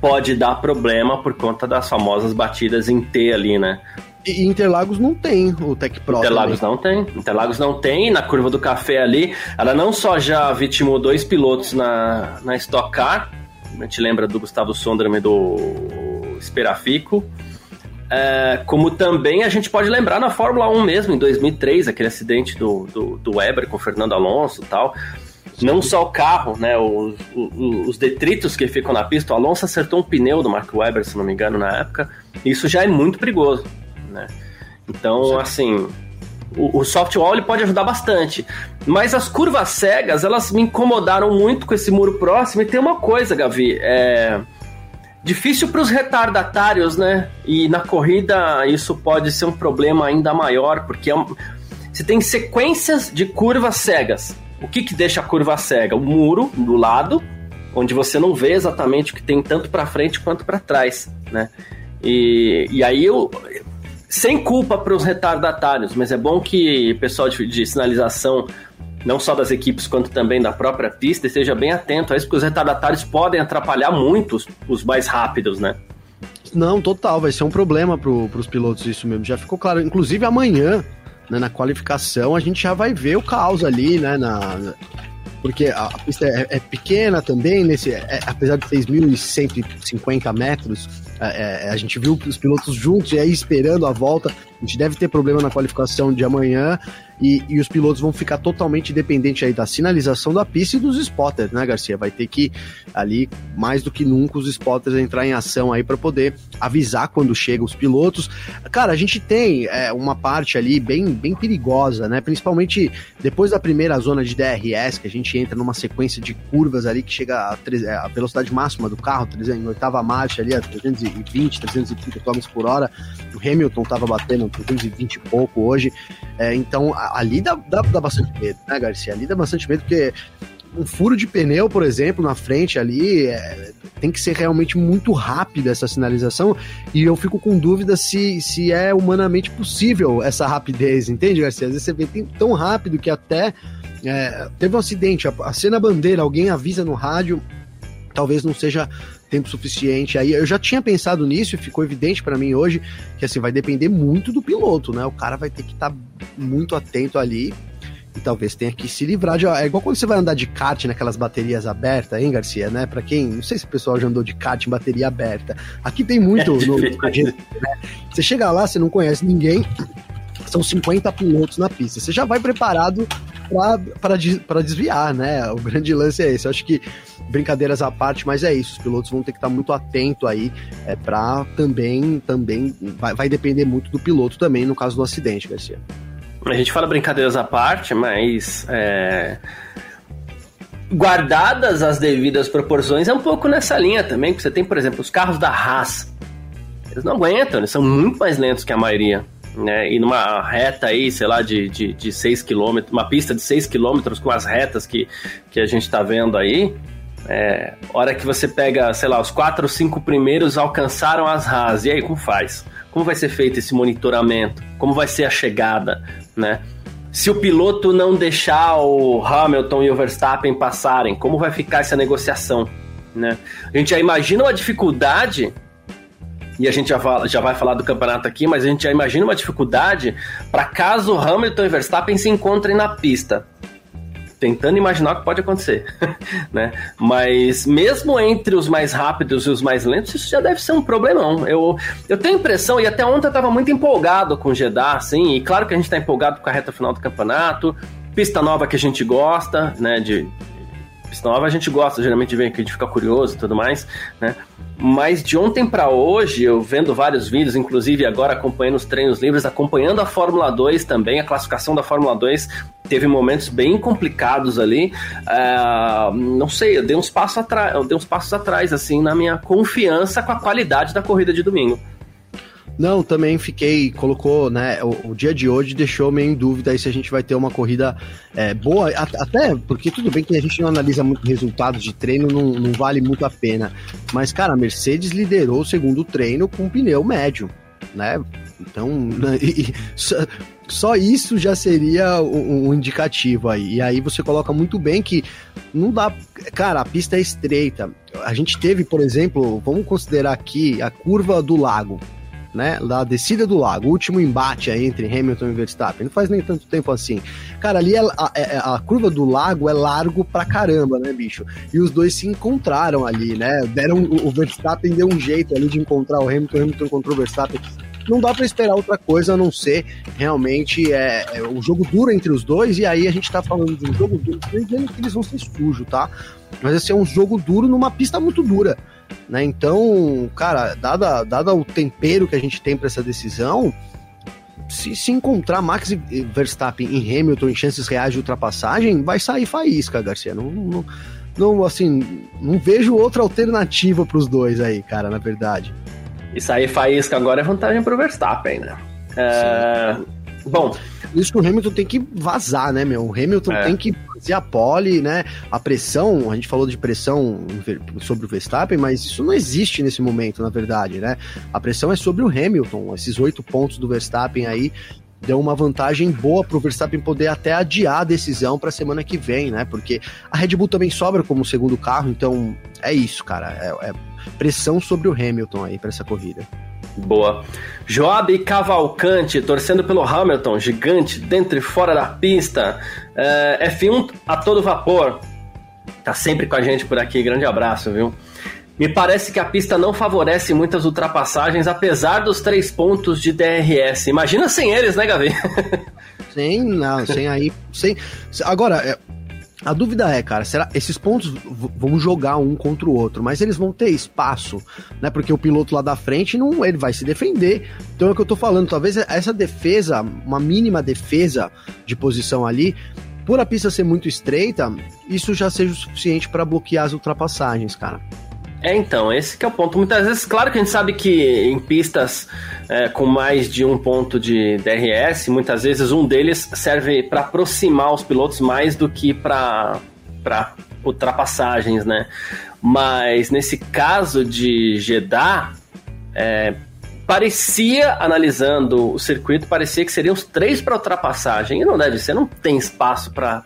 pode dar problema por conta das famosas batidas em T ali, né? E Interlagos não tem o Tech Pro. Interlagos também. não tem. Interlagos não tem. Na curva do café ali, ela não só já vitimou dois pilotos na, na Stock Car, a gente lembra do Gustavo Sonderman e do Esperafico, é, como também a gente pode lembrar na Fórmula 1 mesmo, em 2003, aquele acidente do, do, do Weber com o Fernando Alonso e tal. Não só o carro, né? Os, os, os, detritos que ficam na pista. O Alonso acertou um pneu do Mark Webber, se não me engano, na época. Isso já é muito perigoso né? Então, assim, o, o softwall ele pode ajudar bastante. Mas as curvas cegas, elas me incomodaram muito com esse muro próximo. E tem uma coisa, Gavi, é difícil para os retardatários, né? E na corrida isso pode ser um problema ainda maior, porque é um... você tem sequências de curvas cegas. O que, que deixa a curva cega? O muro do lado, onde você não vê exatamente o que tem tanto para frente quanto para trás, né? E, e aí eu, sem culpa para os retardatários, mas é bom que o pessoal de, de, sinalização, não só das equipes quanto também da própria pista, esteja bem atento a isso, porque os retardatários podem atrapalhar muito os, os mais rápidos, né? Não, total, vai ser um problema para os pilotos isso mesmo. Já ficou claro. Inclusive amanhã, né, na qualificação, a gente já vai ver o caos ali, né? Na, porque a, pista é, é, pequena também, nesse, é, apesar de 6.150 metros, é, é, a gente viu os pilotos juntos e aí esperando a volta. A gente deve ter problema na qualificação de amanhã e, e os pilotos vão ficar totalmente dependentes aí da sinalização da pista e dos spotters, né, Garcia? Vai ter que ali, mais do que nunca, os spotters entrar em ação aí para poder avisar quando chegam os pilotos. Cara, a gente tem é, uma parte ali bem, bem perigosa, né? Principalmente depois da primeira zona de DRS, que a gente entra numa sequência de curvas ali que chega a, é, a velocidade máxima do carro, em oitava marcha ali, a 320, 330 km por hora. O Hamilton tava batendo 320 e pouco hoje. É, então, ali dá, dá, dá bastante medo, né, Garcia? Ali dá bastante medo porque um furo de pneu, por exemplo, na frente ali, é, tem que ser realmente muito rápida essa sinalização, e eu fico com dúvida se, se é humanamente possível essa rapidez, entende, Garcia? Às vezes você vê tão rápido que até é, teve um acidente, a bandeira, alguém avisa no rádio, talvez não seja tempo suficiente. Aí eu já tinha pensado nisso e ficou evidente para mim hoje que assim vai depender muito do piloto, né? O cara vai ter que estar tá muito atento ali e talvez tenha que se livrar de. É igual quando você vai andar de kart naquelas baterias abertas, hein, Garcia, né? Para quem. Não sei se o pessoal já andou de kart em bateria aberta. Aqui tem muito é no, né? Você chega lá, você não conhece ninguém, são 50 pilotos na pista. Você já vai preparado para desviar, né? O grande lance é esse. Eu acho que brincadeiras à parte, mas é isso. Os pilotos vão ter que estar muito atento aí é, para também, também vai, vai depender muito do piloto também no caso do acidente, Garcia. A gente fala brincadeiras à parte, mas é, guardadas as devidas proporções, é um pouco nessa linha também, que você tem, por exemplo, os carros da Haas. Eles não aguentam, eles são muito mais lentos que a maioria. Né? E numa reta aí, sei lá, de, de, de 6 km, uma pista de 6 km com as retas que, que a gente está vendo aí, é, hora que você pega, sei lá, os quatro ou cinco primeiros alcançaram as Haas, e aí como faz? Como vai ser feito esse monitoramento? Como vai ser a chegada, né? Se o piloto não deixar o Hamilton e o Verstappen passarem, como vai ficar essa negociação? Né? A gente já imagina uma dificuldade, e a gente já, fala, já vai falar do campeonato aqui, mas a gente já imagina uma dificuldade para caso Hamilton e Verstappen se encontrem na pista tentando imaginar o que pode acontecer, [laughs] né? Mas mesmo entre os mais rápidos e os mais lentos, isso já deve ser um problemão. Eu, eu tenho a impressão, e até ontem eu estava muito empolgado com o Jeddah, assim, e claro que a gente está empolgado com a reta final do campeonato, pista nova que a gente gosta, né, de, pista nova a gente gosta geralmente ver que a gente fica curioso e tudo mais, né? Mas de ontem para hoje, eu vendo vários vídeos, inclusive agora acompanhando os treinos livres, acompanhando a Fórmula 2 também, a classificação da Fórmula 2 teve momentos bem complicados ali. Uh, não sei, eu dei uns passos atrás, eu dei uns passos atrás assim na minha confiança com a qualidade da corrida de domingo. Não, também fiquei, colocou, né? O, o, dia de hoje deixou meio em dúvida aí se a gente vai ter uma corrida é, boa, até porque tudo bem que a gente não analisa muito resultados de treino, não, não vale muito a pena. Mas, cara, a Mercedes liderou o segundo treino com pneu médio, né? Então, e, só, só, isso já seria um, um, indicativo aí. E aí você coloca muito bem que não dá. Cara, a pista é estreita. A gente teve, por exemplo, vamos considerar aqui a curva do lago né? Da descida do lago, o último embate aí entre Hamilton e Verstappen. Não faz nem tanto tempo assim. Cara, ali é, a, a, é, a, curva do lago é largo pra caramba, né, bicho? E os dois se encontraram ali, né? Deram, o Verstappen deu um jeito ali de encontrar o Hamilton, o Hamilton encontrou o Verstappen. Não dá para esperar outra coisa a não ser realmente é, é, o jogo duro entre os dois. E aí a gente tá falando de um jogo duro, que eles vão ser sujos, tá? Mas esse é um jogo duro numa pista muito dura. Né? Então, cara, dada, dada o tempero que a gente tem para essa decisão, se, se encontrar Max Verstappen e Hamilton em chances reais de ultrapassagem, vai sair faísca, Garcia. Não, não, não assim, não vejo outra alternativa para os dois aí, cara, na verdade. E sair faísca agora é vantagem para o Verstappen, né? É... Bom, isso que o Hamilton tem que vazar, né, meu? O Hamilton é. tem que fazer a pole, né? A pressão, a gente falou de pressão sobre o Verstappen, mas isso não existe nesse momento, na verdade, né? A pressão é sobre o Hamilton. Esses oito pontos do Verstappen aí deu uma vantagem boa para o Verstappen poder até adiar a decisão para a semana que vem, né? Porque a Red Bull também sobra como segundo carro, então é isso, cara. É, é pressão sobre o Hamilton aí para essa corrida. Boa. Joab Cavalcante, torcendo pelo Hamilton, gigante, dentro e fora da pista. É, F1 a todo vapor. Tá sempre com a gente por aqui, grande abraço, viu? Me parece que a pista não favorece muitas ultrapassagens, apesar dos três pontos de DRS. Imagina sem eles, né, Gavi? [laughs] Sem, não, sem aí. Sem... Agora, é, a dúvida é, cara, será esses pontos vão jogar um contra o outro, mas eles vão ter espaço, né? Porque o piloto lá da frente não, ele vai se defender. Então é o que eu tô falando, talvez essa defesa, uma mínima defesa de posição ali, por a pista ser muito estreita, isso já seja o suficiente para bloquear as ultrapassagens, cara. É, então, esse é o ponto. Muitas vezes, claro que a gente sabe que em pistas é, com mais de um ponto de DRS, muitas vezes um deles serve para aproximar os pilotos mais do que para ultrapassagens, né? Mas nesse caso de Jeddah, é, parecia, analisando o circuito, parecia que seriam os três para ultrapassagem. E não deve ser, não tem espaço para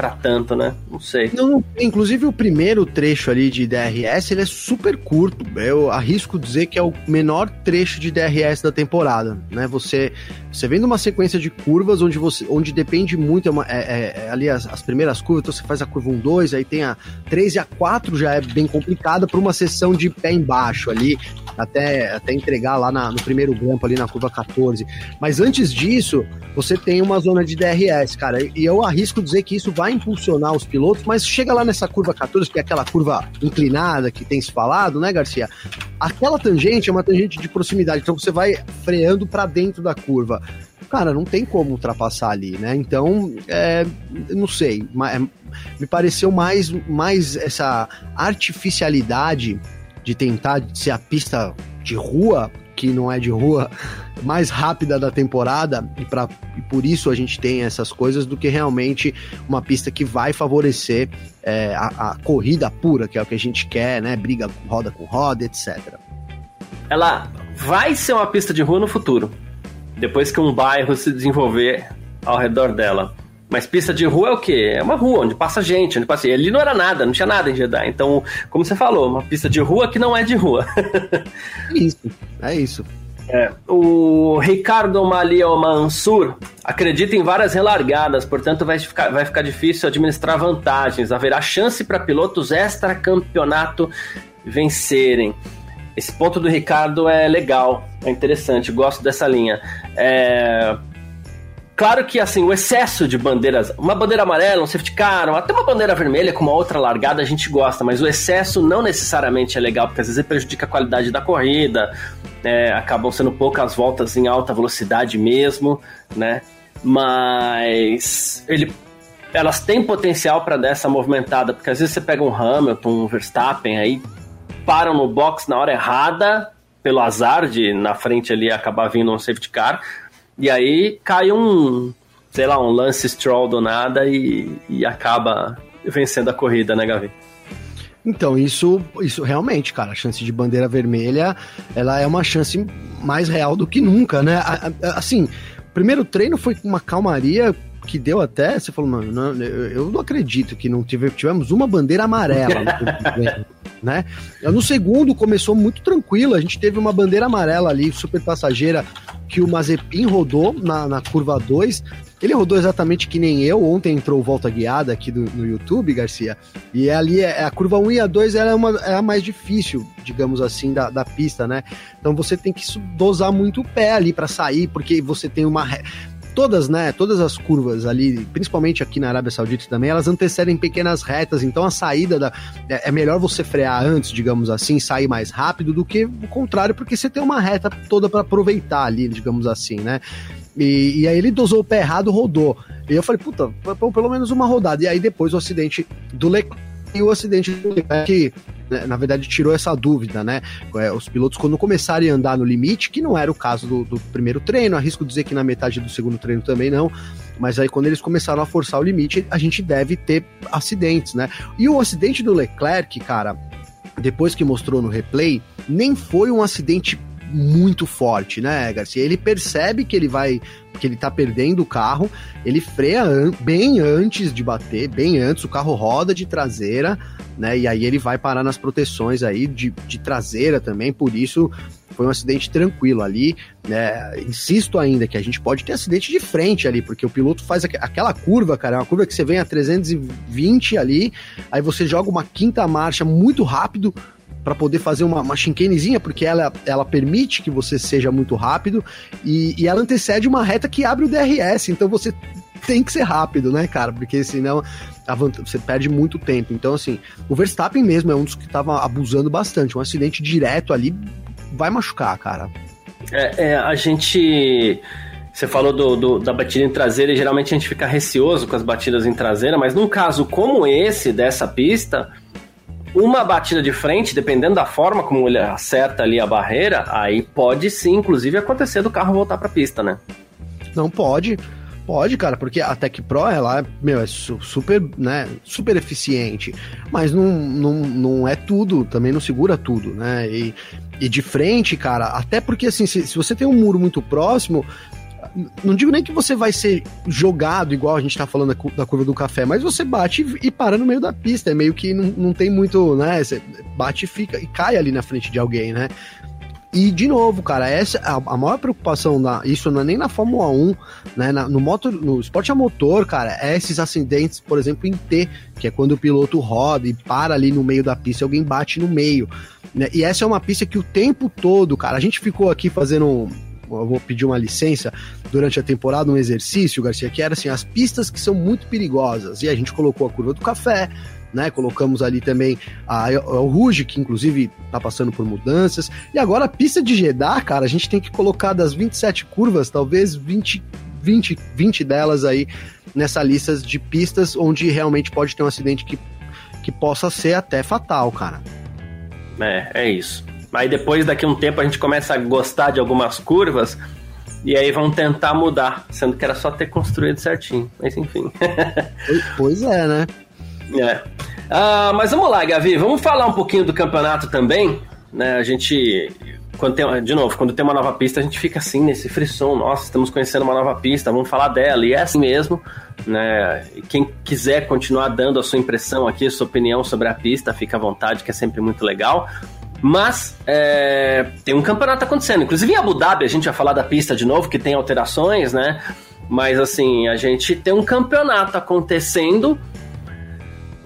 para tanto, né? Não sei. Não, inclusive o primeiro trecho ali de DRS, ele é super curto. Eu arrisco dizer que é o menor trecho de DRS da temporada, né? Você Você vem numa sequência de curvas onde você onde depende muito, é, uma, é, é, é ali as, as, primeiras curvas, então você faz a curva 1, 2, aí tem a 3 e a 4 já é bem complicada para uma sessão de pé embaixo ali, até, até entregar lá na, no primeiro grampo ali na curva 14. Mas antes disso, você tem uma zona de DRS, cara, e eu arrisco dizer que isso vai impulsionar os pilotos, mas chega lá nessa curva 14, que é aquela curva inclinada que tem se falado, né, Garcia? Aquela tangente é uma tangente de proximidade, então você vai freando para dentro da curva. Cara, não tem como ultrapassar ali, né? Então, é, não sei, é, me pareceu mais, mais essa artificialidade de tentar ser a pista de rua que não é de rua, [laughs] mais rápida da temporada, e, pra, e por isso a gente tem essas coisas, do que realmente uma pista que vai favorecer é, a, a, corrida pura, que é o que a gente quer, né? Briga roda com roda, etc. Ela vai ser uma pista de rua no futuro, depois que um bairro se desenvolver ao redor dela. Mas pista de rua é o quê? É uma rua onde passa gente, onde passa. E ali não era nada, não tinha nada em Jeddah. Então, como você falou, uma pista de rua que não é de rua. é isso, é isso. É, o Ricardo Malia Mansur acredita em várias relargadas, portanto vai ficar, vai ficar difícil administrar vantagens. Haverá chance para pilotos extra-campeonato vencerem. Esse ponto do Ricardo é legal, é interessante, gosto dessa linha. É, Claro que, assim, o excesso de bandeiras, uma bandeira amarela, um safety car, até uma bandeira vermelha com uma outra largada a gente gosta, mas o excesso não necessariamente é legal, porque às vezes prejudica a qualidade da corrida, é, acabam sendo poucas voltas em alta velocidade mesmo, né? Mas ele, elas têm potencial para dar essa movimentada, porque às vezes você pega um Hamilton, um Verstappen aí, param no box na hora errada, pelo azar de na frente ali acabar vindo um safety car, e aí cai um, sei lá, um Lance Stroll do nada e, e acaba vencendo a corrida, né, Gavi? Então, isso, isso realmente, cara, a chance de bandeira vermelha, ela é uma chance mais real do que nunca, né? Assim, primeiro treino foi com uma calmaria que deu até, você falou, mano, não, eu não acredito que não tive, tivemos uma bandeira amarela [laughs] né? No segundo começou muito tranquilo, a gente teve uma bandeira amarela ali, super passageira, que o Mazepin rodou na, na curva 2. Ele rodou exatamente que nem eu. Ontem entrou volta guiada aqui do, no YouTube, Garcia. E ali é, a curva 1 e a 2 ela é, uma, é a mais difícil, digamos assim, da, da pista, né? Então você tem que dosar muito o pé ali para sair, porque você tem uma todas, né, todas as curvas ali, principalmente aqui na Arábia Saudita também, elas antecedem pequenas retas, então a saída da é, é melhor você frear antes, digamos assim, sair mais rápido do que o contrário, porque você tem uma reta toda para aproveitar ali, digamos assim, né? E, e, aí ele dosou o pé errado, rodou. E eu falei, puta, pelo menos uma rodada. E aí depois o acidente do Leclerc e o acidente do Leclerc né, na verdade, tirou essa dúvida, né? É, os pilotos, quando começarem a andar no limite, que não era o caso do, do primeiro treino, arrisco dizer que na metade do segundo treino também não, mas aí quando eles começaram a forçar o limite, a gente deve ter acidentes, né? E o acidente do Leclerc, cara, depois que mostrou no replay, nem foi um acidente muito forte, né, Garcia? Ele percebe que ele vai, que ele tá perdendo o carro, ele freia an bem antes de bater, bem antes, o carro roda de traseira, né? E aí ele vai parar nas proteções aí de, de traseira também, por isso foi um acidente tranquilo ali, né? Insisto ainda que a gente pode ter acidente de frente ali, porque o piloto faz aqu aquela curva, cara, é uma curva que você vem a 320 ali, aí você joga uma quinta marcha muito rápido, para poder fazer uma, uma chinquenezinha, porque ela, ela permite que você seja muito rápido e, e ela antecede uma reta que abre o DRS, então você tem que ser rápido, né, cara? Porque senão você perde muito tempo. Então, assim, o Verstappen mesmo é um dos que estava abusando bastante. Um acidente direto ali vai machucar, cara. É, é a gente. Você falou do, do, da batida em traseira e geralmente a gente fica receoso com as batidas em traseira, mas num caso como esse, dessa pista, uma batida de frente, dependendo da forma como ele acerta ali a barreira, aí pode sim, inclusive, acontecer do carro voltar para a pista, né? Não pode. Pode, cara, porque a Tech Pro, ela, meu, é super, né, super eficiente, mas não, não, não é tudo, também não segura tudo, né, e, e de frente, cara, até porque, assim, se, se você tem um muro muito próximo, não digo nem que você vai ser jogado igual a gente tá falando da curva do café, mas você bate e para no meio da pista. É meio que não, não tem muito, né? Você bate e fica e cai ali na frente de alguém, né? E, de novo, cara, essa a, a maior preocupação, na, isso não é nem na Fórmula 1, né? Na, no, motor, no esporte a motor, cara, é esses acidentes, por exemplo, em T, que é quando o piloto roda e para ali no meio da pista alguém bate no meio. Né? E essa é uma pista que o tempo todo, cara, a gente ficou aqui fazendo eu vou pedir uma licença durante a temporada, um exercício, Garcia, que era assim, as pistas que são muito perigosas. E a gente colocou a curva do café, né? Colocamos ali também a, a, o Ruge, que inclusive tá passando por mudanças. E agora a pista de Jeddah, cara, a gente tem que colocar das 27 curvas, talvez 20, 20, 20 delas aí nessa lista de pistas onde realmente pode ter um acidente que, que possa ser até fatal, cara. É, é isso. Aí depois, daqui a um tempo, a gente começa a gostar de algumas curvas e aí vão tentar mudar, sendo que era só ter construído certinho. Mas enfim. pois é, né? [laughs] É. Ah, mas vamos lá, Gavi, vamos falar um pouquinho do campeonato também. Né? A gente, quando tem, de novo, quando tem uma nova pista, a gente fica assim nesse frisson. Nossa, estamos conhecendo uma nova pista, vamos falar dela. E é assim mesmo. Né? Quem quiser continuar dando a sua impressão aqui, a sua opinião sobre a pista, fica à vontade, que é sempre muito legal. Mas é, tem um campeonato acontecendo. Inclusive em Abu Dhabi, a gente vai falar da pista de novo, que tem alterações, né? Mas assim, a gente tem um campeonato acontecendo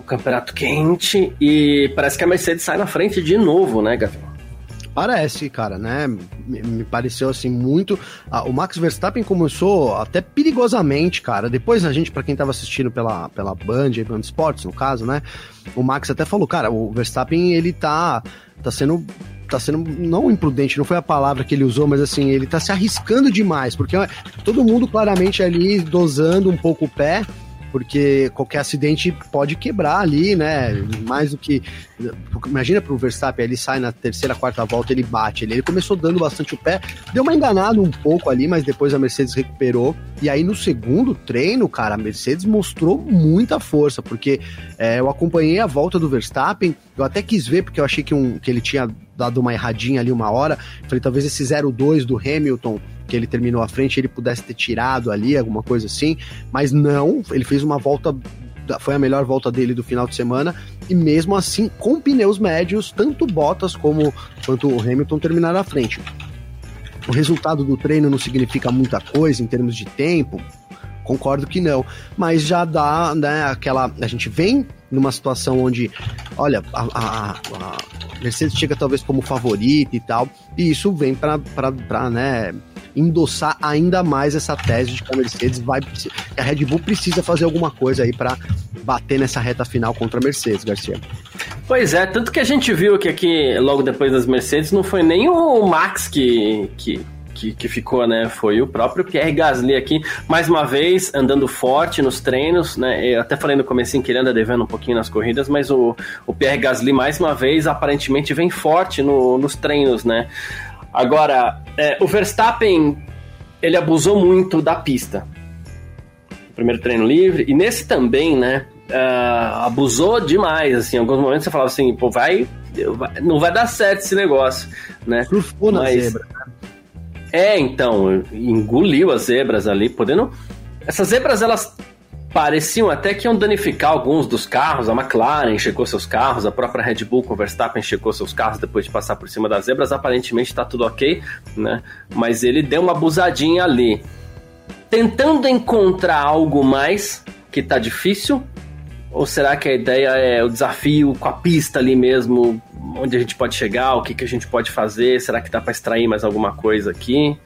campeonato quente e parece que a Mercedes sai na frente de novo, né, Gabriel? Parece, cara, né? Me pareceu assim muito. Ah, o Max Verstappen começou até perigosamente, cara. Depois a gente, para quem tava assistindo pela, pela Band, Band Sports, no caso, né? O Max até falou, cara, o Verstappen ele tá, tá sendo tá sendo não imprudente, não foi a palavra que ele usou, mas assim, ele tá se arriscando demais, porque todo mundo claramente ali dosando um pouco o pé porque qualquer acidente pode quebrar ali, né? Mais do que. Imagina pro Verstappen, ele sai na terceira, quarta volta, ele bate. Ele, ele começou dando bastante o pé, deu uma enganada um pouco ali, mas depois a Mercedes recuperou. E aí no segundo treino, cara, a Mercedes mostrou muita força, porque é, eu acompanhei a volta do Verstappen, eu até quis ver, porque eu achei que, um, que ele tinha dado uma erradinha ali uma hora. Falei, talvez esse 0-2 do Hamilton que ele terminou à frente, ele pudesse ter tirado ali, alguma coisa assim, mas não, ele fez uma volta foi a melhor volta dele do final de semana e mesmo assim com pneus médios tanto Bottas como quanto o Hamilton terminaram à frente. O resultado do treino não significa muita coisa em termos de tempo, concordo que não, mas já dá, né, aquela a gente vem numa situação onde, olha, a, a, a Mercedes chega talvez como favorita e tal, e isso vem para né endossar ainda mais essa tese de que a Mercedes vai. A Red Bull precisa fazer alguma coisa aí para bater nessa reta final contra a Mercedes, Garcia. Pois é, tanto que a gente viu que aqui, logo depois das Mercedes, não foi nem o Max que, que, que, que, ficou, né? Foi o próprio Pierre Gasly aqui, mais uma vez, andando forte nos treinos, né? Eu até falei no começo que ele anda devendo um pouquinho nas corridas, mas o, o Pierre Gasly, mais uma vez, aparentemente vem forte no, nos treinos, né? Agora, é, o Verstappen, ele abusou muito da pista. Primeiro treino livre, e nesse também, né? Uh, abusou demais, assim, em alguns momentos você falava assim, pô, vai, vai não vai dar certo esse negócio, né? Surfou na Mas, zebra. Né? É, então, engoliu as zebras ali, podendo... Essas zebras, elas pareciam até que iam danificar alguns dos carros. A McLaren checou seus carros, a própria Red Bull com o Verstappen checou seus carros depois de passar por cima das zebras. Aparentemente está tudo ok, né? Mas ele deu uma abusadinha ali. Tentando encontrar algo mais que tá difícil? Ou será que a ideia é o desafio com a pista ali mesmo? Onde a gente pode chegar? O que, que a gente pode fazer? Será que dá para extrair mais alguma coisa aqui?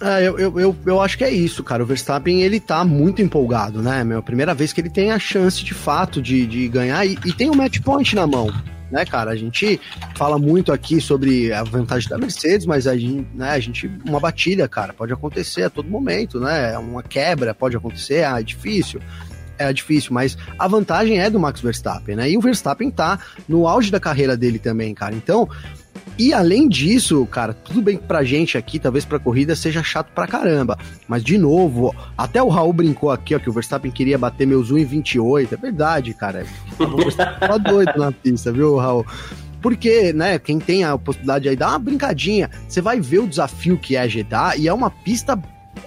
É, eu, eu, eu, eu, acho que é isso, cara. O Verstappen, ele tá muito empolgado, né? Meu, primeira vez que ele tem a chance, de fato, de, de ganhar e, e tem o um match point na mão, né, cara? A gente fala muito aqui sobre a vantagem da Mercedes, mas a gente, né, a gente, uma batida, cara, pode acontecer a todo momento, né? Uma quebra pode acontecer, ah, é difícil. É difícil, mas a vantagem é do Max Verstappen, né? E o Verstappen tá no auge da carreira dele também, cara. Então, e além disso, cara, tudo bem que pra gente aqui, talvez pra corrida seja chato pra caramba. Mas, de novo, até o Raul brincou aqui, ó, que o Verstappen queria bater meus 1,28. É verdade, cara. O Verstappen tava doido na pista, viu, Raul? Porque, né, quem tem a possibilidade aí, dá uma brincadinha. Você vai ver o desafio que é a Jeddah e é uma pista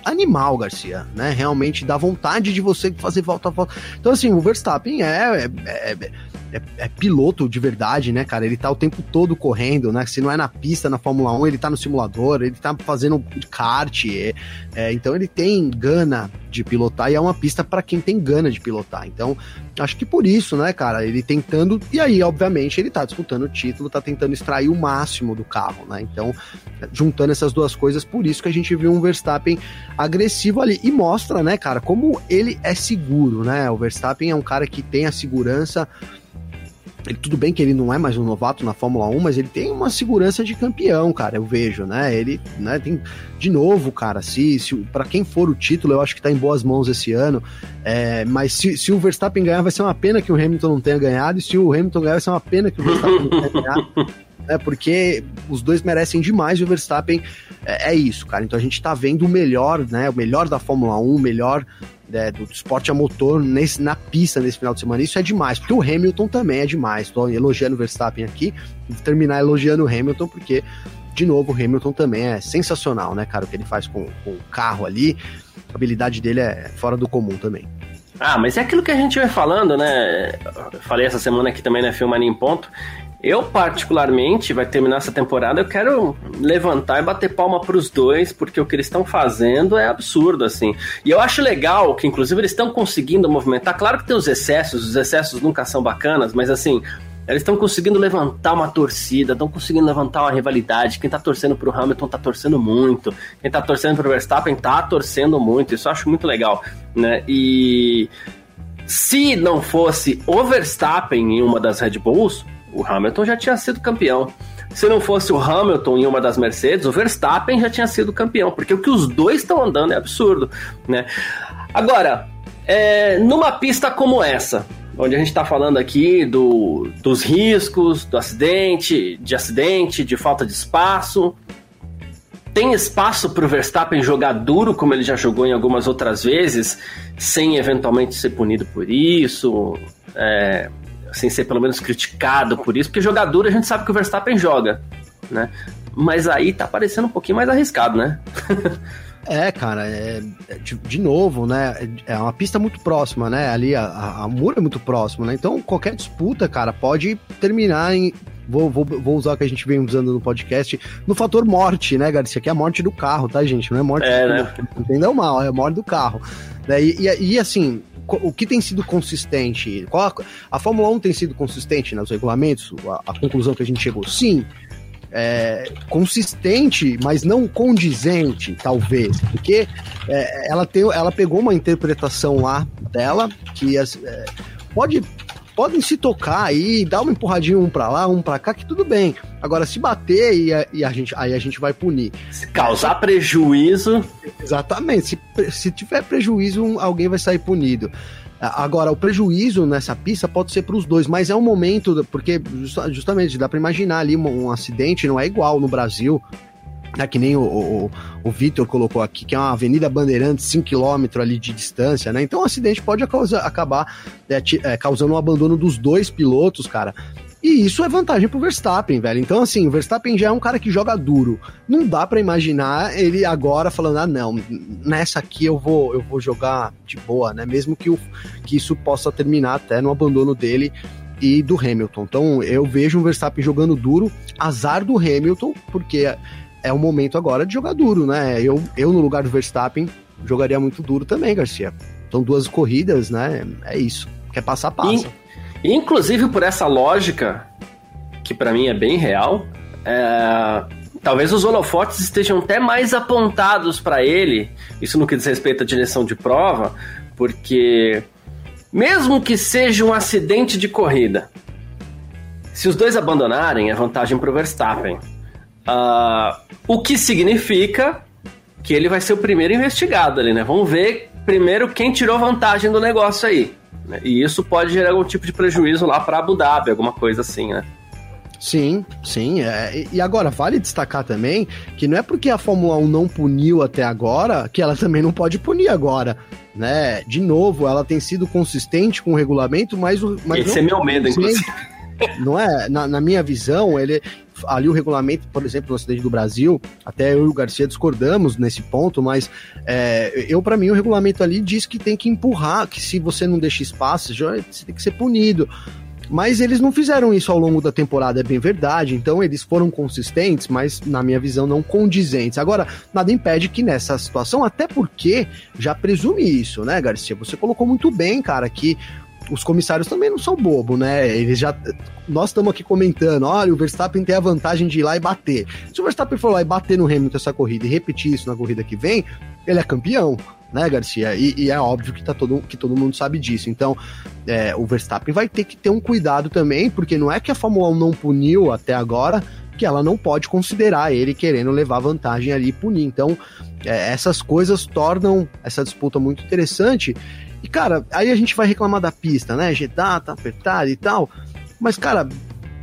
animal, Garcia, né? Realmente dá vontade de você fazer volta a volta. Então, assim, o Verstappen é, é, é é, é, piloto de verdade, né, cara? Ele tá o tempo todo correndo, né? Se não é na pista, na Fórmula 1, ele tá no simulador, ele tá fazendo kart. É, é, então ele tem gana de pilotar e é uma pista para quem tem gana de pilotar. Então, acho que por isso, né, cara? Ele tentando. E aí, obviamente, ele tá disputando o título, tá tentando extrair o máximo do carro, né? Então, juntando essas duas coisas, por isso que a gente viu um Verstappen agressivo ali. E mostra, né, cara, como ele é seguro, né? O Verstappen é um cara que tem a segurança ele, tudo bem que ele não é mais um novato na Fórmula 1, mas ele tem uma segurança de campeão, cara, eu vejo, né? Ele, né, tem, de novo, cara, se, se para quem for o título, eu acho que tá em boas mãos esse ano, é, mas se, se o Verstappen ganhar, vai ser uma pena que o Hamilton não tenha ganhado, e se o Hamilton ganhar, vai ser uma pena que o Verstappen não tenha ganhado. [laughs] É, porque os dois merecem demais e o Verstappen é, é, isso, cara. Então a gente tá vendo o melhor, né? O melhor da Fórmula 1, o melhor né, do esporte a motor nesse, na pista nesse final de semana. Isso é demais, porque o Hamilton também é demais. Estou elogiando o Verstappen aqui, vou terminar elogiando o Hamilton, porque, de novo, o Hamilton também é sensacional, né, cara? O que ele faz com, com o carro ali, a habilidade dele é fora do comum também. Ah, mas é aquilo que a gente vai falando, né? Eu falei essa semana aqui também na Filmando em Ponto. Eu, particularmente, vai terminar essa temporada, eu quero levantar e bater palma pros dois, porque o que eles estão fazendo é absurdo, assim. E eu acho legal que, inclusive, eles estão conseguindo movimentar. Claro que tem os excessos, os excessos nunca são bacanas, mas assim, eles estão conseguindo levantar uma torcida, estão conseguindo levantar uma rivalidade. Quem tá torcendo pro Hamilton tá torcendo muito. Quem tá torcendo pro Verstappen tá torcendo muito. Isso eu acho muito legal, né? E se não fosse o Verstappen em uma das Red Bulls, o Hamilton já tinha sido campeão. Se não fosse o Hamilton em uma das Mercedes, o Verstappen já tinha sido campeão, porque o que os dois estão andando é absurdo, né? Agora, é, numa pista como essa, onde a gente está falando aqui do, dos riscos, do acidente, de acidente, de falta de espaço, tem espaço para o Verstappen jogar duro, como ele já jogou em algumas outras vezes, sem eventualmente ser punido por isso? É, sem ser pelo menos criticado por isso, porque jogador a gente sabe que o Verstappen joga, né? Mas aí tá parecendo um pouquinho mais arriscado, né? [laughs] É, cara, é, é, de, de, novo, né? É uma pista muito próxima, né? Ali a, a, a mura é muito próxima, né? Então qualquer disputa, cara, pode terminar em. Vou, vou, vou usar o que a gente vem usando no podcast, no fator morte, né, Garcia? Que é a morte do carro, tá, gente? Não é morte é, do né? Entendeu mal, é a morte do carro. Né? E, e, e assim, o que tem sido consistente? A, a, Fórmula 1 tem sido consistente nos regulamentos? A, a conclusão que a gente chegou, sim. É, consistente, mas não condizente, talvez, porque é, ela, tem, ela pegou uma interpretação lá dela que é, pode podem se tocar aí, dar uma empurradinha um para lá, um para cá, que tudo bem. Agora, se bater e a, e a, gente, aí a gente vai punir. Se causar prejuízo. Exatamente. Se, se tiver prejuízo, alguém vai sair punido. Agora, o prejuízo nessa pista pode ser para os dois, mas é um momento, porque justamente dá para imaginar ali um, um, acidente, não é igual no Brasil. É que nem o, o, o Vitor colocou aqui, que é uma Avenida Bandeirantes, 5km ali de distância, né? Então o acidente pode causar, acabar é, é, causando um abandono dos dois pilotos, cara. E isso é vantagem pro Verstappen, velho. Então, assim, o Verstappen já é um cara que joga duro. Não dá para imaginar ele agora falando, ah, não, nessa aqui eu vou, eu vou jogar de boa, né? Mesmo que, o, que isso possa terminar até no abandono dele e do Hamilton. Então, eu vejo o Verstappen jogando duro, azar do Hamilton, porque é o momento agora de jogar duro, né? Eu, eu no lugar do Verstappen, jogaria muito duro também, Garcia. São duas corridas, né? É isso. Quer passar, passa. E, inclusive por essa lógica, que para mim é bem real, é, talvez os holofotes estejam até mais apontados para ele, isso no que diz respeito à direção de prova, porque mesmo que seja um acidente de corrida, se os dois abandonarem, é vantagem para o Verstappen. Uh, o que significa que ele vai ser o primeiro investigado ali, né? Vamos ver primeiro quem tirou vantagem do negócio aí. Né? E isso pode gerar algum tipo de prejuízo lá para Abu Dhabi, alguma coisa assim, né? Sim, sim. É, e agora, vale destacar também que não é porque a Fórmula 1 não puniu até agora que ela [laughs] também não pode punir agora. Né? De novo, ela tem sido consistente com o regulamento, mas o. Mas Esse é meu medo, inclusive. Não é? Na, na, minha visão, ele, ali o regulamento, por exemplo, no acidente do Brasil, até eu e o Garcia discordamos nesse ponto, mas é, eu, para mim, o regulamento ali diz que tem que empurrar, que se você não deixa espaço, já, você tem que ser punido. Mas eles não fizeram isso ao longo da temporada, é bem verdade. Então eles foram consistentes, mas na minha visão não condizentes. Agora, nada impede que nessa situação, até porque já presume isso, né, Garcia? Você colocou muito bem, cara, que os comissários também não são bobo, né? Eles já. Nós estamos aqui comentando, olha, o Verstappen tem a vantagem de ir lá e bater. Se o Verstappen for lá e bater no Hamilton essa corrida e repetir isso na corrida que vem, ele é campeão né, Garcia? E, e, é óbvio que, tá todo, que todo mundo sabe disso. Então, é, o Verstappen vai ter que ter um cuidado também, porque não é que a Fórmula 1 não puniu até agora, que ela não pode considerar ele querendo levar vantagem ali e punir. Então, é, essas coisas tornam essa disputa muito interessante. E, cara, aí a gente vai reclamar da pista, né? Jeddah tá apertado e tal. Mas, cara,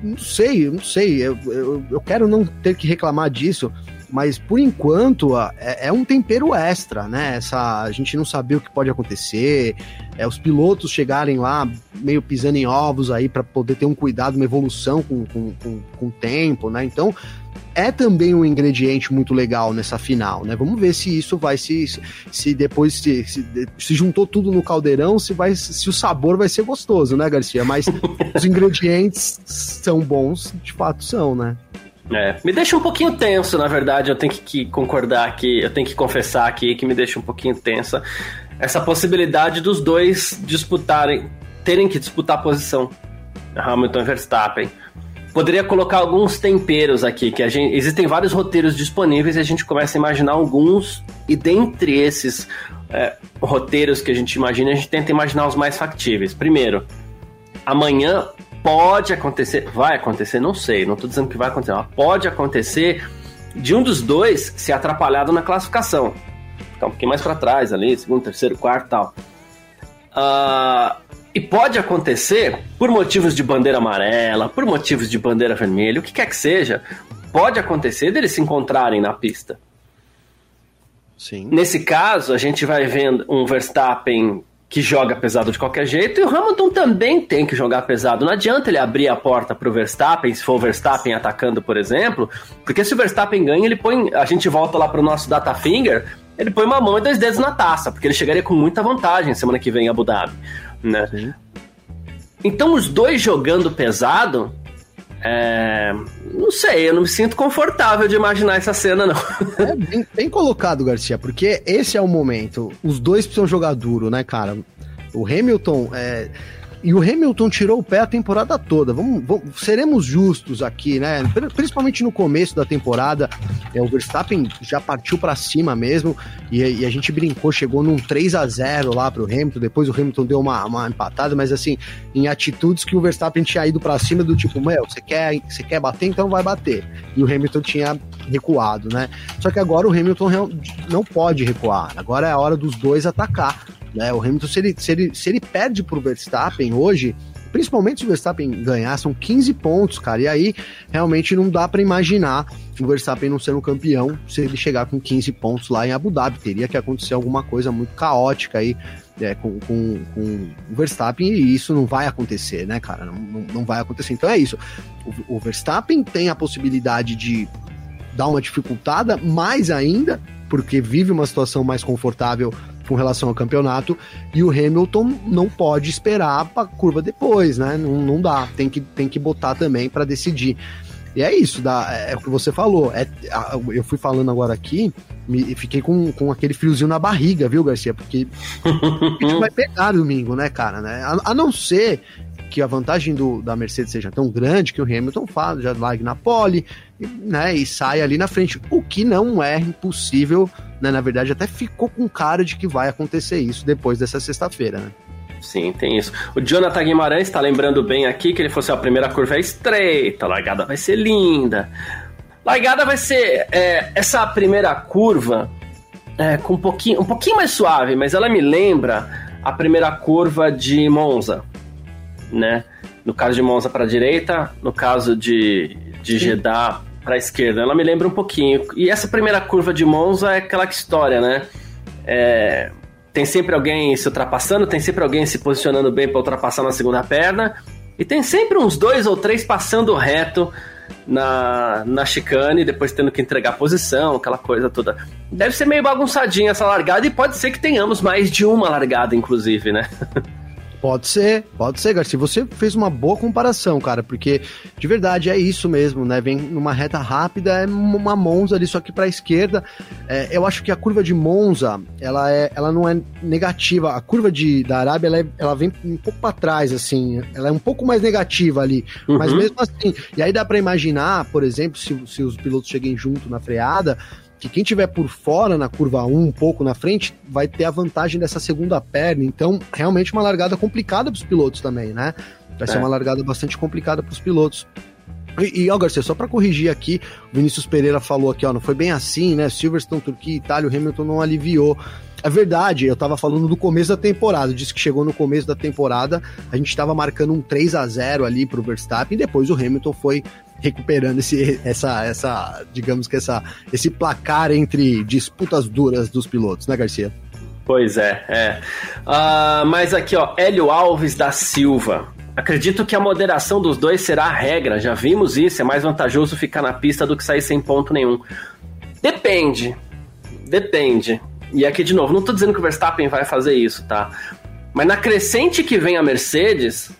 não sei, não sei. Eu, eu, eu quero não ter que reclamar disso mas por enquanto é, é, um tempero extra, né? Essa, a gente não sabia o que pode acontecer, é, os pilotos chegarem lá meio pisando em ovos aí para poder ter um cuidado, uma evolução com, com, com, com o tempo, né? Então é também um ingrediente muito legal nessa final, né? Vamos ver se isso vai se se depois se, se, se, juntou tudo no caldeirão, se vai se o sabor vai ser gostoso, né, Garcia? Mas os [laughs] ingredientes são bons, de fato são, né? É, me deixa um pouquinho tenso, na verdade, eu tenho que, que, concordar aqui, eu tenho que confessar aqui que me deixa um pouquinho tensa essa possibilidade dos dois disputarem, terem que disputar a posição, Hamilton e Verstappen. Poderia colocar alguns temperos aqui, que a gente, existem vários roteiros disponíveis e a gente começa a imaginar alguns, e dentre esses é, roteiros que a gente imagina, a gente tenta imaginar os mais factíveis. Primeiro, amanhã pode acontecer, vai acontecer, não sei, não estou dizendo que vai acontecer, mas pode acontecer de um dos dois ser atrapalhado na classificação. Ficar um pouquinho mais para trás ali, segundo, terceiro, quarto tal. Uh, e pode acontecer por motivos de bandeira amarela, por motivos de bandeira vermelha, o que quer que seja, pode acontecer deles se encontrarem na pista. Sim. Nesse caso, a gente vai vendo um Verstappen que joga pesado de qualquer jeito, e o Hamilton também tem que jogar pesado. Não adianta ele abrir a porta para o Verstappen, se for o Verstappen atacando, por exemplo, porque se o Verstappen ganha, ele põe. A gente volta lá para o nosso data finger, ele põe uma mão e dois dedos na taça, porque ele chegaria com muita vantagem semana que vem em Abu Dhabi. Né? Então, os dois jogando pesado, é... Não sei, eu não me sinto confortável de imaginar essa cena, não. [laughs] É bem, bem, colocado, Garcia, porque esse é o momento. Os dois precisam jogar duro, né, cara? O Hamilton é, e o Hamilton tirou o pé a temporada toda. Vamos, vamos, seremos justos aqui, né? Principalmente no começo da temporada, é, o Verstappen já partiu para cima mesmo e, e, a gente brincou, chegou num 3 a 0 lá pro Hamilton. Depois o Hamilton deu uma, uma empatada, mas assim, em atitudes que o Verstappen tinha ido para cima do tipo, meu, você quer, você quer bater, então vai bater. E o Hamilton tinha recuado, né? Só que agora o Hamilton não pode recuar. Agora é a hora dos dois atacar. Né? O Hamilton, se ele, se ele, se ele perde pro Verstappen hoje, principalmente se o Verstappen ganhar, são 15 pontos, cara. E aí realmente não dá para imaginar o Verstappen não sendo campeão se ele chegar com 15 pontos lá em Abu Dhabi. Teria que acontecer alguma coisa muito caótica aí é, com, com, com, o Verstappen e isso não vai acontecer, né, cara? Não, não, não vai acontecer. Então é isso. O, o Verstappen tem a possibilidade de dar uma dificultada mais ainda, porque vive uma situação mais confortável com relação ao campeonato, e o Hamilton não pode esperar a curva depois, né? Não, não dá, tem que, tem que botar também para decidir. E é isso, dá, é, é o que você falou. É, eu fui falando agora aqui, me, fiquei com, com aquele friozinho na barriga, viu, Garcia? Porque [laughs] a gente vai pegar domingo, né, cara? Né? A, a não ser que a vantagem do, da Mercedes seja tão grande que o Hamilton faz, já largue na pole, né, e sai ali na frente, o que não é impossível, né, na verdade até ficou com cara de que vai acontecer isso depois dessa sexta-feira, né. Sim, tem isso. O Jonathan Guimarães está lembrando bem aqui que ele falou assim: a primeira curva é estreita, a largada vai ser linda. Largada vai ser é, essa primeira curva é, com um pouquinho, um pouquinho mais suave, mas ela me lembra a primeira curva de Monza, né? No caso de Monza para a direita, no caso de, de Jeddah para a esquerda. Ela me lembra um pouquinho. E essa primeira curva de Monza é aquela história, né? É, tem sempre alguém se ultrapassando, tem sempre alguém se posicionando bem para ultrapassar na segunda perna, e tem sempre uns dois ou três passando reto na, na chicane, depois tendo que entregar posição, aquela coisa toda. Deve ser meio bagunçadinha essa largada, e pode ser que tenhamos mais de uma largada, inclusive, né? [laughs] Pode ser, pode ser, Garcia. Você fez uma boa comparação, cara, porque de verdade é isso mesmo, né? Vem numa reta rápida, é uma Monza ali, só que pra esquerda. É, eu acho que a curva de Monza, ela, é, ela não é negativa. A curva de, da Arábia, ela, é, ela vem um pouco para trás, assim. Ela é um pouco mais negativa ali. Uhum. Mas mesmo assim. E aí dá para imaginar, por exemplo, se, se os pilotos cheguem junto na freada que quem tiver por fora na curva 1, um pouco na frente, vai ter a vantagem dessa segunda perna. Então, realmente uma largada complicada para os pilotos também, né? Vai é. ser uma largada bastante complicada para os pilotos. E, e ó, Garcia, só para corrigir aqui, o Vinícius Pereira falou aqui, ó, não foi bem assim, né? Silverstone, Turquia, Itália, o Hamilton não aliviou. É verdade, eu tava falando do começo da temporada, disse que chegou no começo da temporada, a gente tava marcando um 3 a 0 ali pro Verstappen, e depois o Hamilton foi recuperando esse, essa, essa, digamos que essa, esse placar entre disputas duras dos pilotos, né, Garcia? Pois é, é. Uh, mas aqui, ó, Hélio Alves da Silva. Acredito que a moderação dos dois será a regra. Já vimos isso. É mais vantajoso ficar na pista do que sair sem ponto nenhum. Depende. Depende. E aqui, de novo, não tô dizendo que o Verstappen vai fazer isso, tá? Mas na crescente que vem a Mercedes,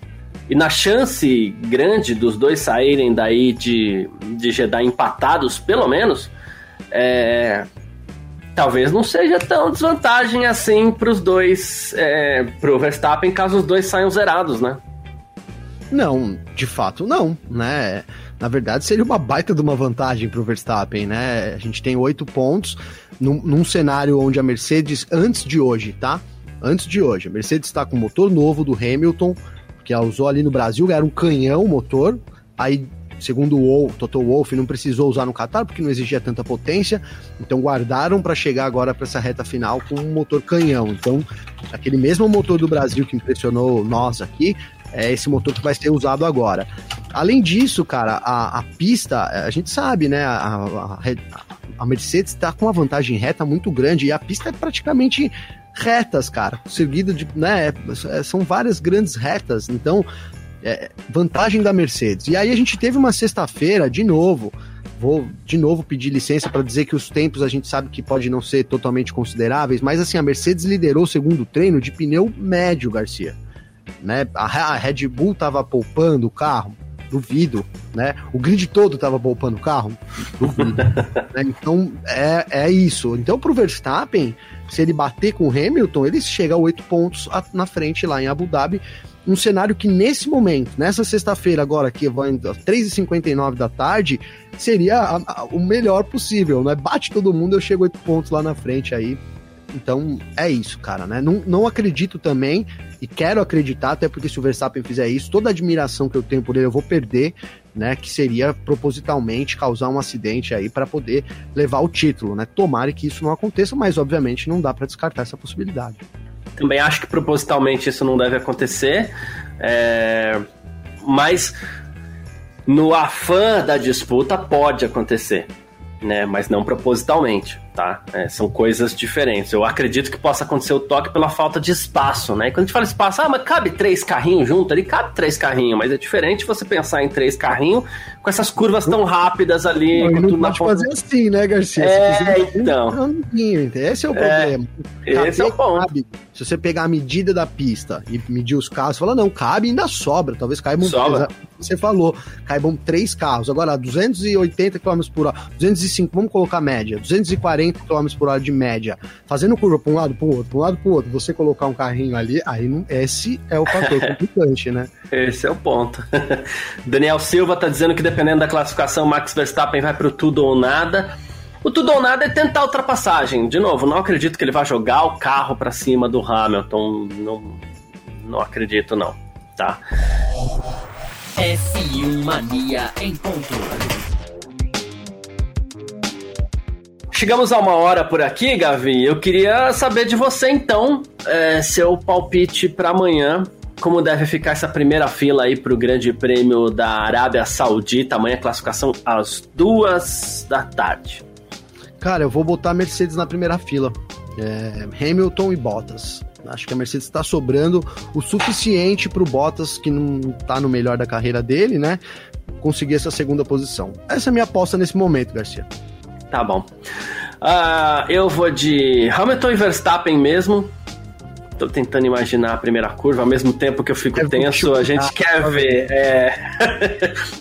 e na chance grande dos dois saírem daí de, de Jeddah empatados, pelo menos, é, talvez não seja tão desvantagem assim para os dois, é, para o Verstappen, caso os dois saiam zerados, né? Não, de fato não, né? Na verdade, seria uma baita de uma vantagem para o Verstappen, né? A gente tem oito pontos num, num cenário onde a Mercedes, antes de hoje, tá? Antes de hoje, a Mercedes está com motor novo do Hamilton, que ela usou ali no Brasil, era um canhão motor, aí segundo o Wolf, Toto Wolff, não precisou usar no Qatar porque não exigia tanta potência, então guardaram para chegar agora para essa reta final com um motor canhão. Então, aquele mesmo motor do Brasil que impressionou nós aqui, é esse motor que vai ser usado agora. Além disso, cara, a, a pista, a gente sabe, né? A, a, a Mercedes está com uma vantagem reta muito grande e a pista é praticamente retas, cara, seguido de, né, é, são várias grandes retas, então, é, vantagem da Mercedes. E aí a gente teve uma sexta-feira, de novo, vou de novo pedir licença para dizer que os tempos a gente sabe que pode não ser totalmente consideráveis, mas assim, a Mercedes liderou o segundo treino de pneu médio, Garcia. Né? A, Red Bull tava poupando o carro, duvido, né? O grid todo tava poupando o carro, duvido. [laughs] né? Então é, é isso. Então pro Verstappen, se ele bater com o Hamilton, ele chega a oito pontos na frente lá em Abu Dhabi. Um cenário que nesse momento, nessa sexta-feira agora, que vai às 3h59 da tarde, seria a, a, o melhor possível, né? Bate todo mundo, eu chego oito pontos lá na frente aí. Então é isso, cara, né? Não, não acredito também, e quero acreditar, até porque se o Verstappen fizer isso, toda a admiração que eu tenho por ele eu vou perder né, que seria propositalmente causar um acidente aí para poder levar o título, né? Tomara que isso não aconteça, mas obviamente não dá para descartar essa possibilidade. Também acho que propositalmente isso não deve acontecer, é... mas no afã da disputa pode acontecer, né? Mas não propositalmente tá? É, são coisas diferentes. Eu acredito que possa acontecer o toque pela falta de espaço, né? E quando a gente fala espaço, ah, mas cabe três carrinhos junto ali, cabe três carrinhos, mas é diferente você pensar em três carrinhos com essas curvas tão rápidas ali. Não, não pode ponta... fazer assim, né, Garcia? É, então. esse é o problema. É, esse é o ponto. Cabe. Se você pegar a medida da pista e medir os carros, fala, não, cabe ainda sobra. Talvez caibam. Sobra. Você falou, caibam três carros. Agora, 280 km por hora, 205, vamos colocar média, 240 40 km por hora de média, fazendo curva para um lado, para o outro, para um lado, para o outro, você colocar um carrinho ali, aí não, esse é o fator [laughs] complicante, né? Esse é o ponto. [laughs] Daniel Silva tá dizendo que dependendo da classificação, Max Verstappen vai para o tudo ou nada. O tudo ou nada é tentar ultrapassagem. De novo, não acredito que ele vá jogar o carro para cima do Hamilton. Não, não acredito, não. Tá? F1 Mania em ponto. Chegamos a uma hora por aqui, Gavi. Eu queria saber de você, então, é, seu palpite para amanhã. Como deve ficar essa primeira fila aí para o Grande Prêmio da Arábia Saudita? Amanhã classificação às duas da tarde. Cara, eu vou botar a Mercedes na primeira fila. É, Hamilton e Bottas. Acho que a Mercedes está sobrando o suficiente para o Bottas, que não está no melhor da carreira dele, né? Conseguir essa segunda posição. Essa é a minha aposta nesse momento, Garcia. Tá bom. Uh, eu vou de Hamilton e Verstappen mesmo. tô tentando imaginar a primeira curva, ao mesmo tempo que eu fico é tenso, a gente quer ver. É...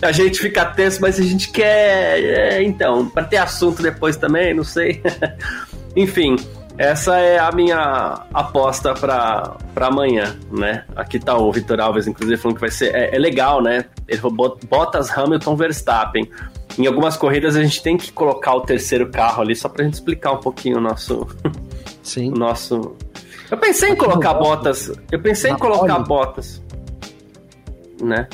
[laughs] a gente fica tenso, mas a gente quer. É, então, para ter assunto depois também, não sei. [laughs] Enfim, essa é a minha aposta para amanhã, né? Aqui tá o Vitor Alves, inclusive, falando que vai ser. É, é legal, né? Ele falou Bottas, Hamilton, Verstappen. Em algumas corridas a gente tem que colocar o terceiro carro ali só pra gente explicar um pouquinho o nosso. [laughs] Sim. o nosso. Eu pensei em colocar botas. Eu pensei em colocar botas. Né?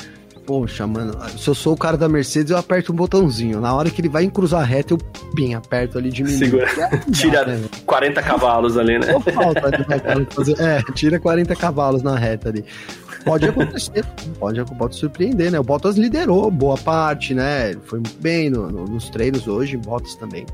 Poxa, mano, se eu sou o cara da Mercedes, eu aperto um botãozinho. Na hora que ele vai cruzar a reta, eu pim, aperto ali de Segura. [laughs] tira né, 40 cavalos ali, né? Falta, né, fazer, é, tira 40 cavalos na reta ali. Pode acontecer, pode, pode surpreender, né? O Bottas liderou boa parte, né? Foi muito bem no, no, nos treinos hoje, Bottas também.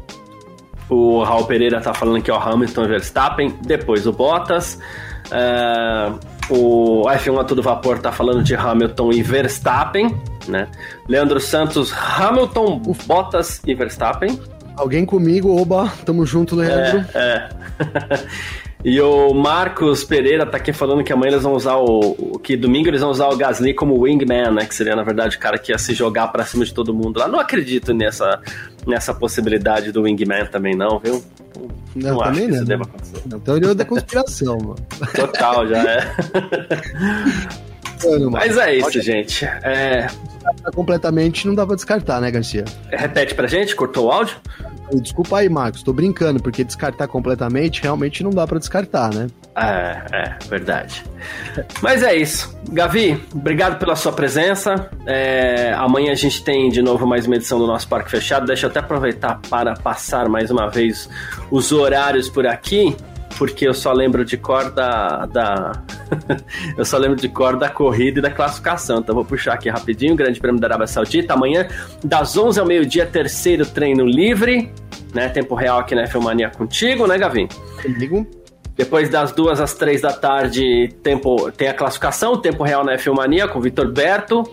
O Raul Pereira tá falando que é o Hamilton Verstappen, depois o Bottas. Uh, o F1 a todo vapor tá falando de Hamilton e Verstappen, né? Leandro Santos, Hamilton, Bottas e Verstappen. Alguém comigo, oba, tamo junto, Leandro. É, é. [laughs] E o Marcos Pereira tá aqui falando que amanhã eles vão usar o. que domingo eles vão usar o Gasly como wingman, né? Que seria, na verdade, o cara que ia se jogar pra cima de todo mundo lá. Não acredito nessa, nessa possibilidade do wingman também, não, viu? Não, não também não. Deva acontecer. Não, teoria da conspiração, mano. Total, já é. Mano, Mas é isso, pode... gente. É... Completamente não dá pra descartar, né, Garcia? Repete pra gente, cortou o áudio? Desculpa aí, Marcos, tô brincando, porque descartar completamente realmente não dá para descartar, né? É, é, verdade. Mas é isso. Gavi, obrigado pela sua presença. É, amanhã a gente tem de novo mais uma edição do nosso Parque Fechado. Deixa eu até aproveitar para passar mais uma vez os horários por aqui porque eu só lembro de cor da. da... [laughs] eu só lembro de cor da corrida e da classificação. Então vou puxar aqui rapidinho. Grande Prêmio da Arábia Saudita. Amanhã, das 11 ao meio-dia, terceiro treino livre. Né? Tempo real aqui na Filmania contigo, né, Gavin? Comigo. Depois das duas às três da tarde, tempo, tem a classificação, tempo real na Filmania com o Vitor Berto.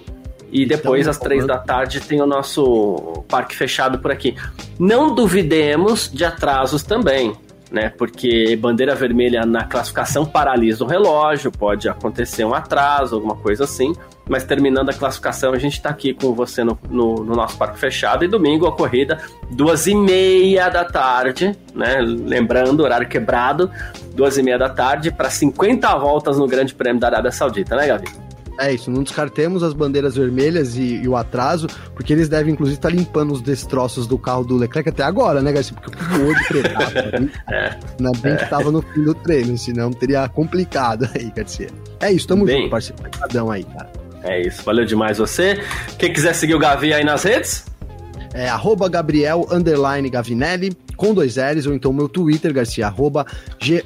E depois, então, às três da tarde, tem o nosso parque fechado por aqui. Não duvidemos de atrasos também né? Porque bandeira vermelha na classificação paralisa o relógio, pode acontecer um atraso, alguma coisa assim. Mas terminando a classificação, a gente está aqui com você no, no, no, nosso parque fechado. E domingo a corrida, duas e meia da tarde, né? Lembrando, horário quebrado, duas e meia da tarde, para 50 voltas no Grande Prêmio da Arábia Saudita, né, Gavi? É isso, não descartemos as bandeiras vermelhas e, e, o atraso, porque eles devem, inclusive, estar tá limpando os destroços do carro do Leclerc até agora, né, Garcia? Porque o de pretado, né? [laughs] é, Ainda bem é. que tava no fim do treino, senão teria complicado aí, Garcia. É isso, tamo bem, junto, parceiro. Obrigadão aí, cara. É isso, valeu demais você. Quem quiser seguir o Gavi aí nas redes? É arroba Gabriel Gavinelli com dois L's, ou então meu Twitter, Garcia, arroba G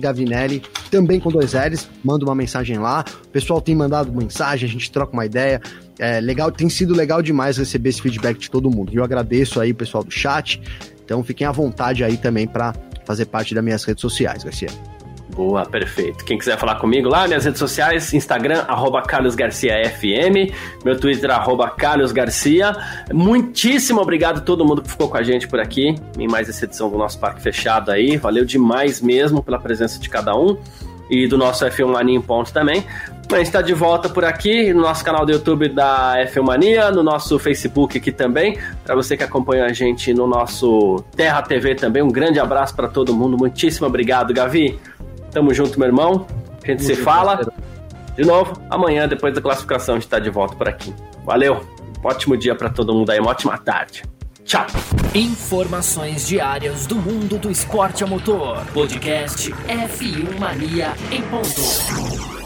Gavinelli, também com dois L's, manda uma mensagem lá. O pessoal tem mandado mensagem, a gente troca uma ideia. É legal, tem sido legal demais receber esse feedback de todo mundo. E eu agradeço aí o pessoal do chat. Então fiquem à vontade aí também para fazer parte das minhas redes sociais, Garcia. Boa, perfeito. Quem quiser falar comigo lá, minhas redes sociais, Instagram, arroba Carlos Garcia FM, meu Twitter, arroba Carlos Garcia. Muitíssimo obrigado a todo mundo que ficou com a gente por aqui, em mais essa edição do nosso Parque Fechado aí. Valeu demais mesmo pela presença de cada um e do nosso F1 Mania em ponto também. A gente está de volta por aqui no nosso canal do YouTube da F1 Mania, no nosso Facebook aqui também. Para você que acompanha a gente no nosso Terra TV também, um grande abraço para todo mundo. Muitíssimo obrigado, Gavi. Tamo junto, meu irmão. A gente se fala. De novo, amanhã, depois da classificação, a gente tá de volta por aqui. Valeu. Um ótimo dia para todo mundo aí, uma ótima tarde. Tchau. Informações diárias do mundo do esporte a motor. Podcast F1 Mania em ponto.